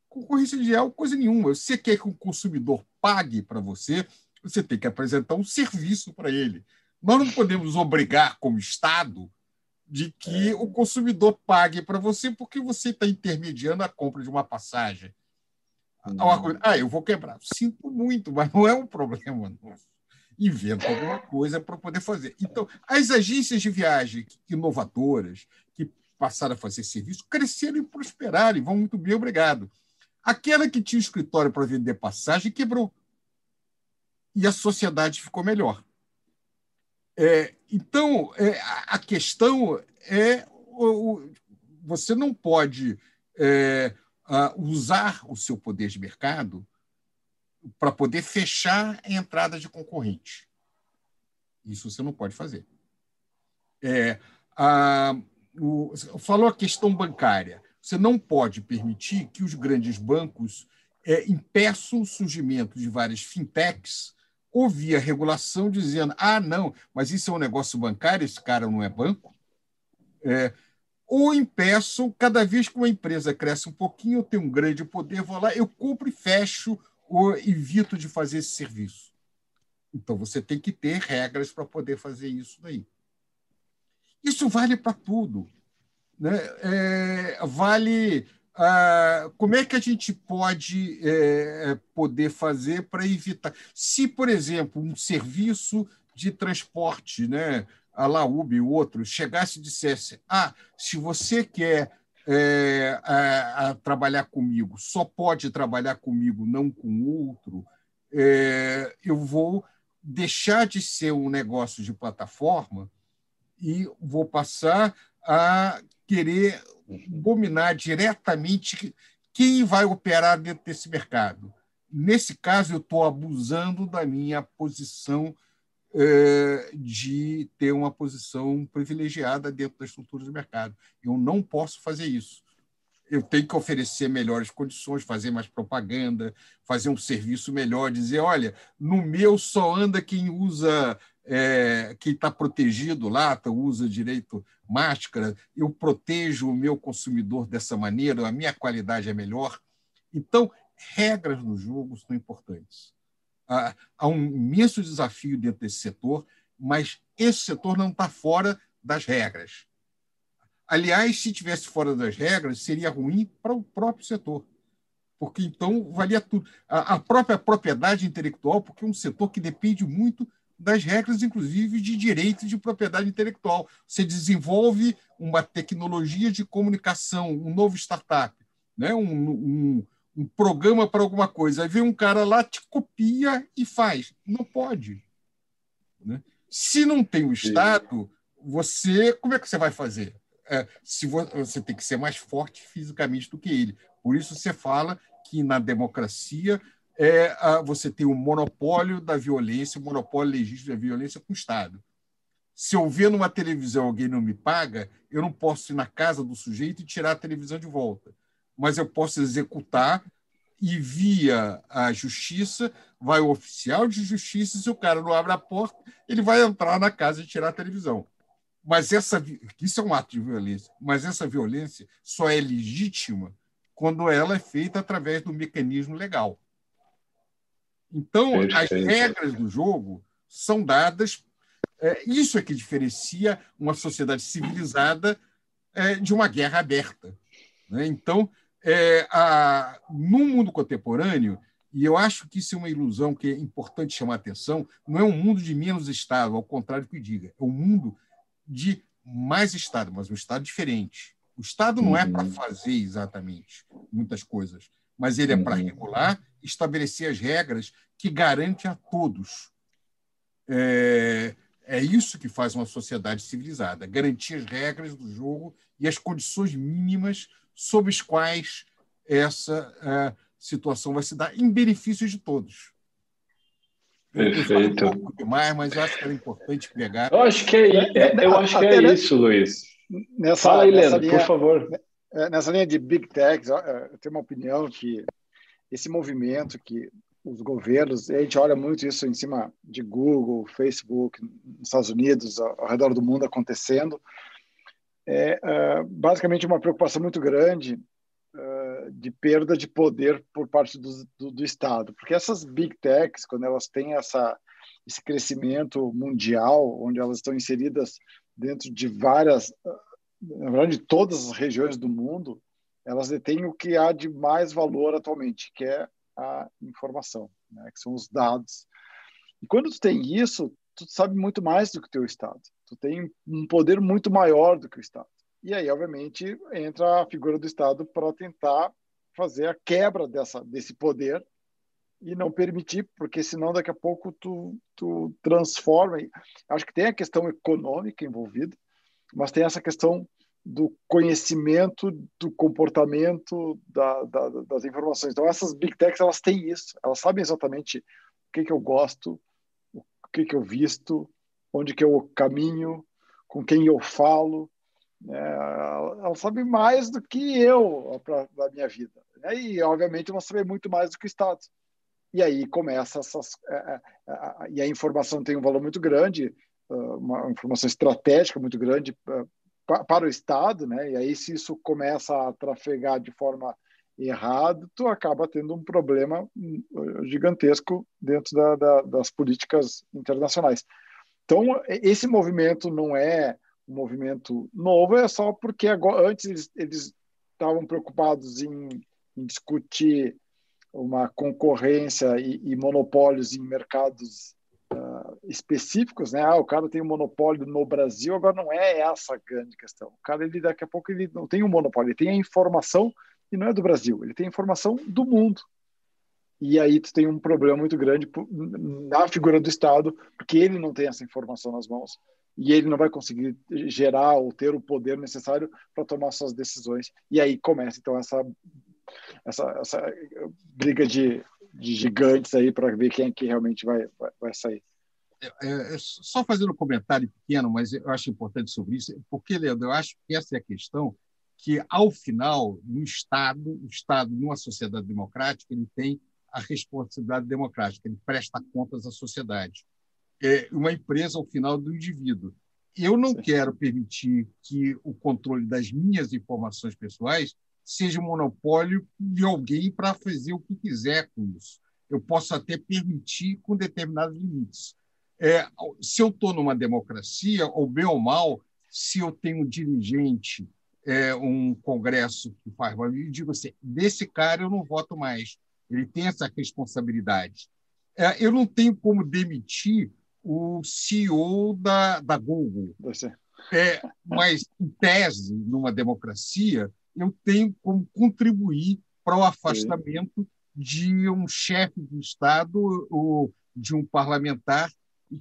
concorrência desleal, coisa nenhuma. Você quer que o consumidor pague para você, você tem que apresentar um serviço para ele. Nós não podemos obrigar, como Estado, de que o consumidor pague para você porque você está intermediando a compra de uma passagem. Uhum. Ah, eu vou quebrar. Sinto muito, mas não é um problema. Inventa alguma coisa para poder fazer. Então, as agências de viagem inovadoras, que passaram a fazer serviço, cresceram e prosperaram e vão muito bem, obrigado. Aquela que tinha escritório para vender passagem quebrou. E a sociedade ficou melhor. É, então, é, a questão é: o, você não pode é, usar o seu poder de mercado para poder fechar a entrada de concorrente. Isso você não pode fazer. É, a, o, falou a questão bancária. Você não pode permitir que os grandes bancos é, impeçam o surgimento de várias fintechs ou via regulação dizendo ah, não, mas isso é um negócio bancário, esse cara não é banco. É, ou impeço, cada vez que uma empresa cresce um pouquinho, eu tenho um grande poder, vou lá, eu compro e fecho ou evito de fazer esse serviço. Então, você tem que ter regras para poder fazer isso daí. Isso vale para tudo. Né? É, vale. Ah, como é que a gente pode é, poder fazer para evitar? Se, por exemplo, um serviço de transporte, né, a Laúbe e outros, chegasse e dissesse: ah, se você quer é, a, a trabalhar comigo, só pode trabalhar comigo, não com outro, é, eu vou deixar de ser um negócio de plataforma e vou passar a querer dominar diretamente quem vai operar dentro desse mercado. Nesse caso, eu estou abusando da minha posição de ter uma posição privilegiada dentro das estruturas do mercado. Eu não posso fazer isso. Eu tenho que oferecer melhores condições, fazer mais propaganda, fazer um serviço melhor, dizer, olha, no meu só anda quem usa, é, quem está protegido lá, usa direito máscara, eu protejo o meu consumidor dessa maneira, a minha qualidade é melhor. Então, regras no jogo são importantes há um imenso desafio dentro desse setor, mas esse setor não está fora das regras. Aliás, se tivesse fora das regras, seria ruim para o próprio setor, porque então valia tudo. A, própria propriedade intelectual, porque é um setor que depende muito das regras, inclusive de direitos de propriedade intelectual. Você desenvolve uma tecnologia de comunicação, um novo startup, né? um, um um programa para alguma coisa. Aí vem um cara lá, te copia e faz. Não pode. Né? Se não tem o Estado, você como é que você vai fazer? É, se você tem que ser mais forte fisicamente do que ele. Por isso você fala que na democracia é, você tem o monopólio da violência, o monopólio legítimo da violência com o Estado. Se eu ver numa televisão alguém não me paga, eu não posso ir na casa do sujeito e tirar a televisão de volta mas eu posso executar e via a justiça vai o oficial de justiça, se o cara não abre a porta, ele vai entrar na casa e tirar a televisão. Mas essa isso é um ato de violência, mas essa violência só é legítima quando ela é feita através do mecanismo legal. Então, as regras do jogo são dadas. É, isso é que diferencia uma sociedade civilizada é, de uma guerra aberta. Né? Então, é, a, no mundo contemporâneo, e eu acho que isso é uma ilusão que é importante chamar a atenção, não é um mundo de menos Estado, ao contrário do que diga, é um mundo de mais Estado, mas um Estado diferente. O Estado não é para uhum. fazer exatamente muitas coisas, mas ele é para uhum. regular, estabelecer as regras que garantem a todos. É, é isso que faz uma sociedade civilizada, garantir as regras do jogo e as condições mínimas sob os quais essa é, situação vai se dar em benefício de todos. Perfeito. Eu um pouco demais, mas acho que era importante pegar. Eu acho que é, é eu acho que é isso, Luiz. Nessa, Fala aí, Leandro, linha, por favor. É, nessa linha de Big Techs, eu tenho uma opinião que esse movimento que os governos, a gente olha muito isso em cima de Google, Facebook, nos Estados Unidos, ao redor do mundo acontecendo, é uh, basicamente uma preocupação muito grande uh, de perda de poder por parte do, do, do, Estado, porque essas big techs, quando elas têm essa, esse crescimento mundial, onde elas estão inseridas dentro de várias, na verdade, de todas as regiões do mundo, elas detêm o que há de mais valor atualmente, que é a informação, né, que são os dados. E quando tu tem isso, tu sabe muito mais do que o teu Estado. Tu tem um poder muito maior do que o Estado. E aí, obviamente, entra a figura do Estado para tentar fazer a quebra dessa, desse poder e não permitir, porque senão daqui a pouco tu, tu transforma. Acho que tem a questão econômica envolvida, mas tem essa questão do conhecimento, do comportamento da, da, das informações. Então, essas big techs, elas têm isso. Elas sabem exatamente o que, que eu gosto, o que, que eu visto, onde que eu caminho, com quem eu falo. Né? Ela sabe mais do que eu da minha vida. Né? E, obviamente, ela sabe muito mais do que o Estado. E aí começa essas... É, é, é, e a informação tem um valor muito grande, uma informação estratégica muito grande para o Estado, né? E aí se isso começa a trafegar de forma errada, tu acaba tendo um problema hum, gigantesco dentro da, da, das políticas internacionais. Então, esse movimento não é um movimento novo, é só porque agora, antes eles, estavam preocupados em, em, discutir uma concorrência e, e monopólios em mercados específicos, né? Ah, o cara tem um monopólio no Brasil, agora não é essa a grande questão. O cara, ele, daqui a pouco, ele não tem um monopólio, ele tem a informação e não é do Brasil, ele tem a informação do mundo. E aí tu tem um problema muito grande na figura do Estado, porque ele não tem essa informação nas mãos. e ele não vai conseguir gerar ou ter o poder necessário para tomar suas decisões. E aí começa então essa essa, essa briga de, de gigantes aí para ver quem é que realmente vai, vai, vai sair. É, é, só fazendo um comentário pequeno, mas eu acho importante sobre isso, porque, Leandro, eu acho que essa é a questão que, ao final, no Estado, o Estado, numa sociedade democrática, ele tem a responsabilidade democrática, ele presta contas à sociedade. É uma empresa, ao final, do indivíduo. Eu não quero permitir que o controle das minhas informações pessoais seja um monopólio de alguém para fazer o que quiser com isso. Eu posso até permitir com determinados limites. É, se eu estou numa democracia, ou bem ou mal, se eu tenho um dirigente, é, um congresso que faz eu digo assim, desse cara eu não voto mais. Ele tem essa responsabilidade. É, eu não tenho como demitir o CEO da, da Google. É, mas, em tese, numa democracia, eu tenho como contribuir para o afastamento de um chefe de Estado ou de um parlamentar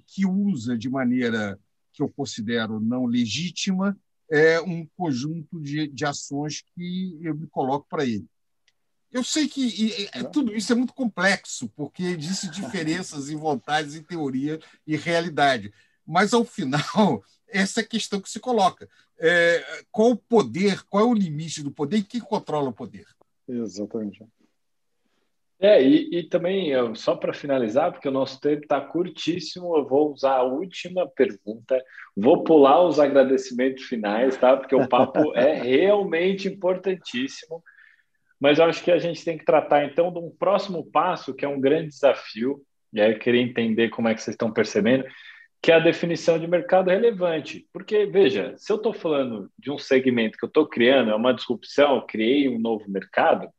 que usa de maneira que eu considero não legítima é um conjunto de, de ações que eu me coloco para ele. Eu sei que e, e, tudo isso é muito complexo, porque existem diferenças em vontades, em teoria e realidade. Mas, ao final, [LAUGHS] essa é a questão que se coloca. É, qual o poder, qual é o limite do poder e quem controla o poder? Exatamente. É, e, e também, só para finalizar, porque o nosso tempo está curtíssimo, eu vou usar a última pergunta, vou pular os agradecimentos finais, tá? Porque o papo [LAUGHS] é realmente importantíssimo. Mas eu acho que a gente tem que tratar, então, de um próximo passo, que é um grande desafio, e aí eu queria entender como é que vocês estão percebendo, que é a definição de mercado relevante. Porque, veja, se eu estou falando de um segmento que eu estou criando, é uma disrupção, eu criei um novo mercado,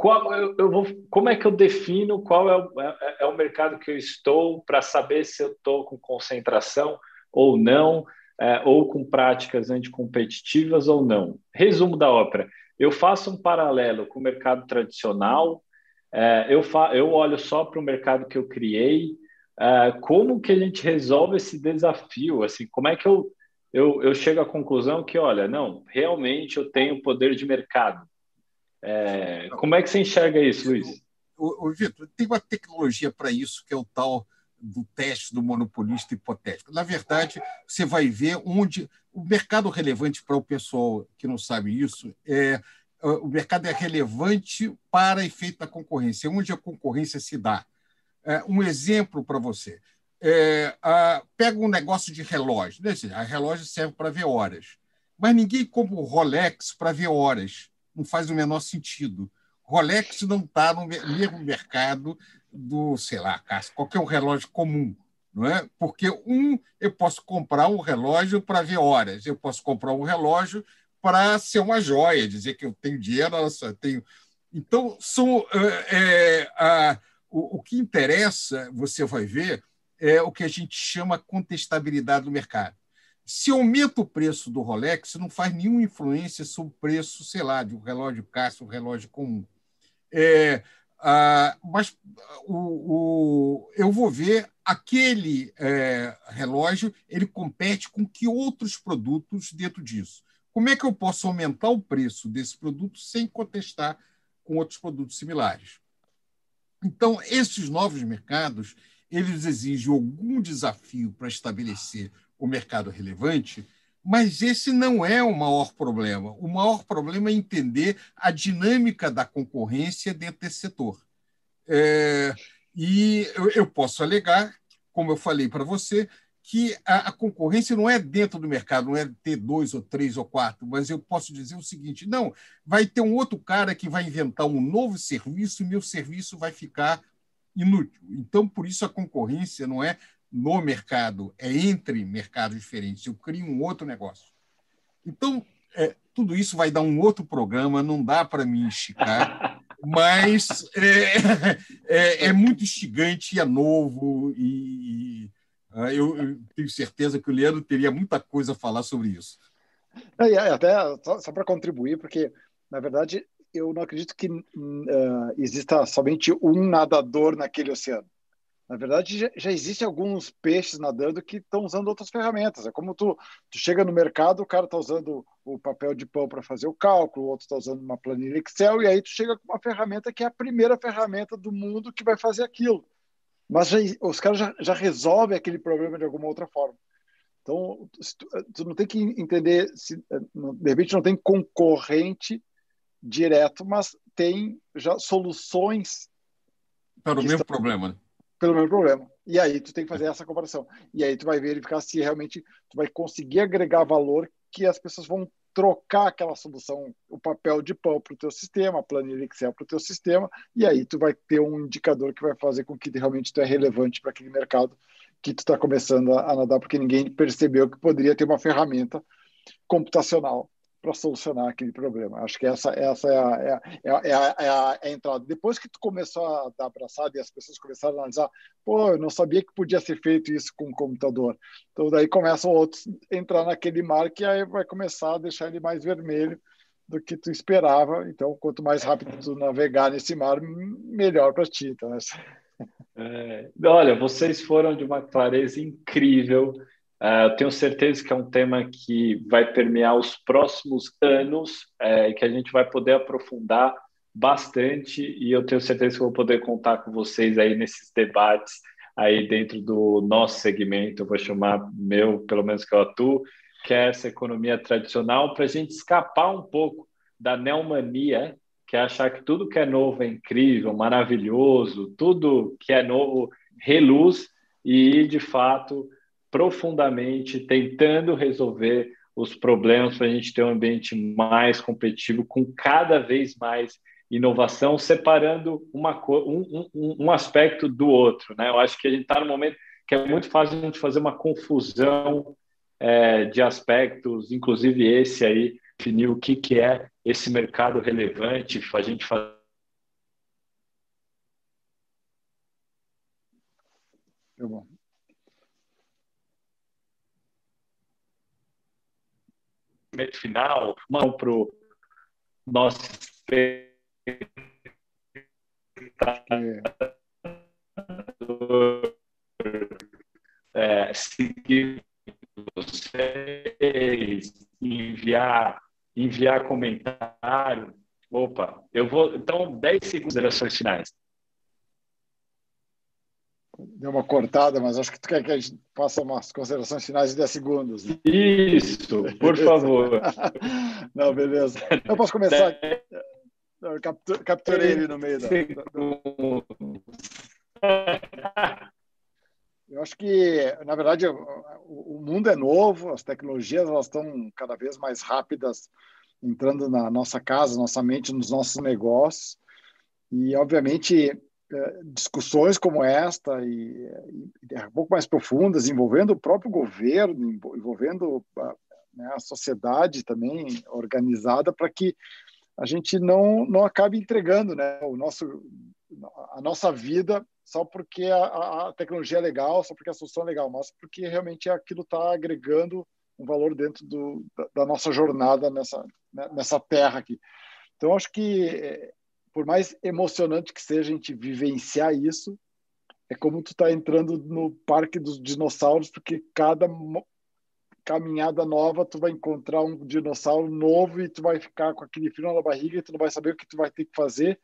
qual, eu, eu vou, como é que eu defino qual é o, é, é o mercado que eu estou para saber se eu estou com concentração ou não, é, ou com práticas anticompetitivas ou não? Resumo da ópera. Eu faço um paralelo com o mercado tradicional, é, eu, fa, eu olho só para o mercado que eu criei, Uh, como que a gente resolve esse desafio? Assim, como é que eu, eu, eu chego à conclusão que, olha, não, realmente eu tenho poder de mercado? É, como é que você enxerga isso, Luiz? O, o Vitor, tem uma tecnologia para isso, que é o tal do teste do monopolista hipotético. Na verdade, você vai ver onde o mercado relevante para o pessoal que não sabe isso é o mercado é relevante para efeito da concorrência, onde a concorrência se dá. É, um exemplo para você. É, a, pega um negócio de relógio. Né? A relógio serve para ver horas. Mas ninguém compra o Rolex para ver horas. Não faz o menor sentido. Rolex não está no mesmo mercado do, sei lá, qualquer um relógio comum. Não é? Porque um, eu posso comprar um relógio para ver horas, eu posso comprar um relógio para ser uma joia, dizer que eu tenho dinheiro, nossa, tenho. Então, são é, é, o, o que interessa, você vai ver, é o que a gente chama contestabilidade do mercado. Se aumenta o preço do Rolex, não faz nenhuma influência sobre o preço, sei lá, de um relógio Casio, um relógio comum. É, ah, mas o, o, eu vou ver aquele é, relógio, ele compete com que outros produtos dentro disso. Como é que eu posso aumentar o preço desse produto sem contestar com outros produtos similares? Então, esses novos mercados, eles exigem algum desafio para estabelecer o mercado relevante, mas esse não é o maior problema. O maior problema é entender a dinâmica da concorrência dentro desse setor. É, e eu, eu posso alegar, como eu falei para você, que a, a, concorrência não é dentro do mercado, não é ter dois ou três ou quatro, mas eu posso dizer o seguinte: não, vai ter um outro cara que vai inventar um novo serviço e meu serviço vai ficar inútil. Então, por isso a concorrência não é no mercado, é entre mercados diferentes. Eu crio um outro negócio. Então, é, tudo isso vai dar um outro programa, não dá para me esticar, [LAUGHS] mas é, é, é, muito instigante, é novo e, ah, eu, eu, tenho certeza que o Leandro teria muita coisa a falar sobre isso. É, até só, só para contribuir, porque, na verdade, eu não acredito que uh, exista somente um nadador naquele oceano. Na verdade, já, já existem alguns peixes nadando que estão usando outras ferramentas. É como tu, tu chega no mercado, o cara está usando o papel de pão para fazer o cálculo, o outro está usando uma planilha Excel, e aí tu chega com uma ferramenta que é a primeira ferramenta do mundo que vai fazer aquilo. Mas já, os caras já, já resolvem aquele problema de alguma outra forma. Então, tu, tu, não tem que entender, se, de repente não tem concorrente direto, mas tem já soluções para o mesmo estão... problema, né? Pelo mesmo problema. E aí tu tem que fazer essa comparação. E aí tu vai verificar se realmente tu vai conseguir agregar valor que as pessoas vão trocar aquela solução, o papel de pão para o teu sistema, a planilha Excel para o teu sistema, e aí tu vai ter um indicador que vai fazer com que realmente tu é relevante para aquele mercado que tu está começando a, a nadar, porque ninguém percebeu que poderia ter uma ferramenta computacional para solucionar aquele problema. Acho que essa, essa é, a, é, a, é, a, é, a, é a entrada. Depois que tu começou a dar abraçada e as pessoas começaram a analisar, pô, eu não sabia que podia ser feito isso com o computador. Então daí começam outros a entrar naquele mar que aí vai começar a deixar ele mais vermelho do que tu esperava. Então, quanto mais rápido tu navegar nesse mar, melhor para ti. Então, essa... é, olha, vocês foram de uma clareza incrível. Uh, eu tenho certeza que é um tema que vai permear os próximos anos, é, que a gente vai poder aprofundar bastante e eu tenho certeza que vou poder contar com vocês aí nesses debates aí dentro do nosso segmento, eu vou chamar meu, pelo menos que eu atuo, que é essa economia tradicional, para a gente escapar um pouco da neomania, que é achar que tudo que é novo é incrível, maravilhoso, tudo que é novo reluz e, de fato, profundamente tentando resolver os problemas para a gente ter um ambiente mais competitivo, com cada vez mais inovação, separando uma, um, um, um aspecto do outro. Né? Eu acho que a gente está no momento que é muito fácil a gente fazer uma confusão é, de aspectos, inclusive esse aí, definir o que, que é esse mercado relevante, a gente fazer bom. Final, mão para o nosso é, seguir vocês, enviar, enviar comentário. Opa, eu vou. Então, 10 segundos de considerações finais. Deu uma cortada, mas acho que tu quer que a gente faça umas considerações finais de 10 segundos. Isso, por favor. [LAUGHS] Não, beleza. Eu posso começar? Eu capturei ele no meio da. Eu acho que, na verdade, o mundo é novo, as tecnologias elas estão cada vez mais rápidas entrando na nossa casa, nossa mente, nos nossos negócios. E, obviamente, discussões como esta e, e, um pouco mais profundas, envolvendo o próprio governo, envolvendo a, né, a sociedade também organizada, para que a gente não, não acabe entregando né, o nosso, a nossa vida só porque a, a tecnologia é legal, só porque a solução é legal, mas porque realmente aquilo está agregando um valor dentro do, da, da, nossa jornada nessa, né, nessa terra aqui. Então, acho que por mais emocionante que seja a gente vivenciar isso, é como tu tá entrando no parque dos dinossauros, porque cada caminhada nova tu vai encontrar um dinossauro novo e tu vai ficar com aquele frio na barriga e tu não vai saber o que tu vai ter que fazer.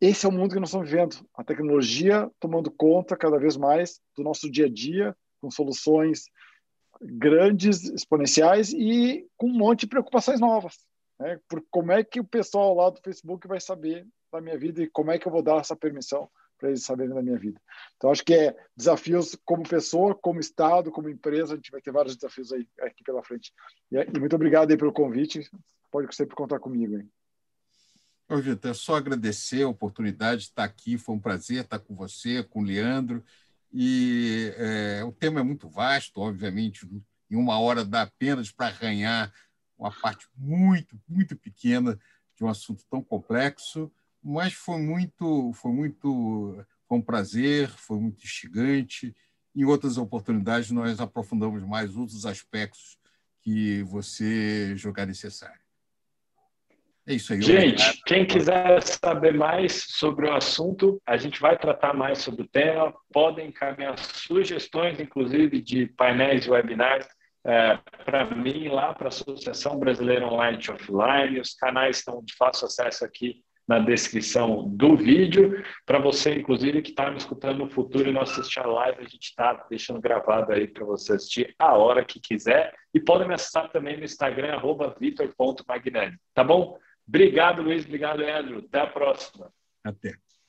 Esse é o mundo que nós estamos vivendo. A tecnologia tomando conta cada vez mais do nosso dia a dia, com soluções grandes, exponenciais e com um monte de preocupações novas. Né? Por como é que o pessoal lá do Facebook vai saber da minha vida e como é que eu vou dar essa permissão para eles saberem da minha vida. Então, acho que é desafios como pessoa, como Estado, como empresa, a gente vai ter vários desafios aí aqui pela frente. E, e muito obrigado aí pelo convite. Pode sempre contar comigo. Hein? Ô, Vitor, é só agradecer a oportunidade de estar aqui. Foi um prazer estar com você, com o Leandro. E é, o tema é muito vasto, obviamente, em uma hora dá apenas para arranhar uma parte muito, muito pequena de um assunto tão complexo, mas foi muito, foi muito, foi um prazer, foi muito instigante. Em outras oportunidades, nós aprofundamos mais outros aspectos que você julgar necessário. É isso aí. Gente, obrigado. quem quiser saber mais sobre o assunto, a gente vai tratar mais sobre o tema. Podem encaminhar sugestões, inclusive, de painéis e webinars é, para mim lá para a Associação Brasileira Online e Offline. Os canais estão de fácil acesso aqui na descrição do vídeo. Para você, inclusive, que está me escutando no futuro e não assistir a live, a gente está deixando gravado aí para você assistir a hora que quiser. E podem me acessar também no Instagram, vitor.magnani. Tá bom? Obrigado, Luiz. Obrigado, Leandro. Até a próxima. Até.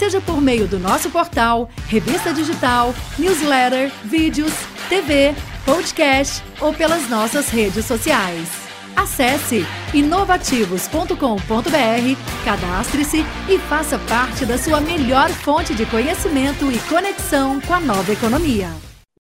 seja por meio do nosso portal, revista digital, newsletter, vídeos, TV, podcast ou pelas nossas redes sociais. Acesse inovativos.com.br, cadastre-se e faça parte da sua melhor fonte de conhecimento e conexão com a nova economia.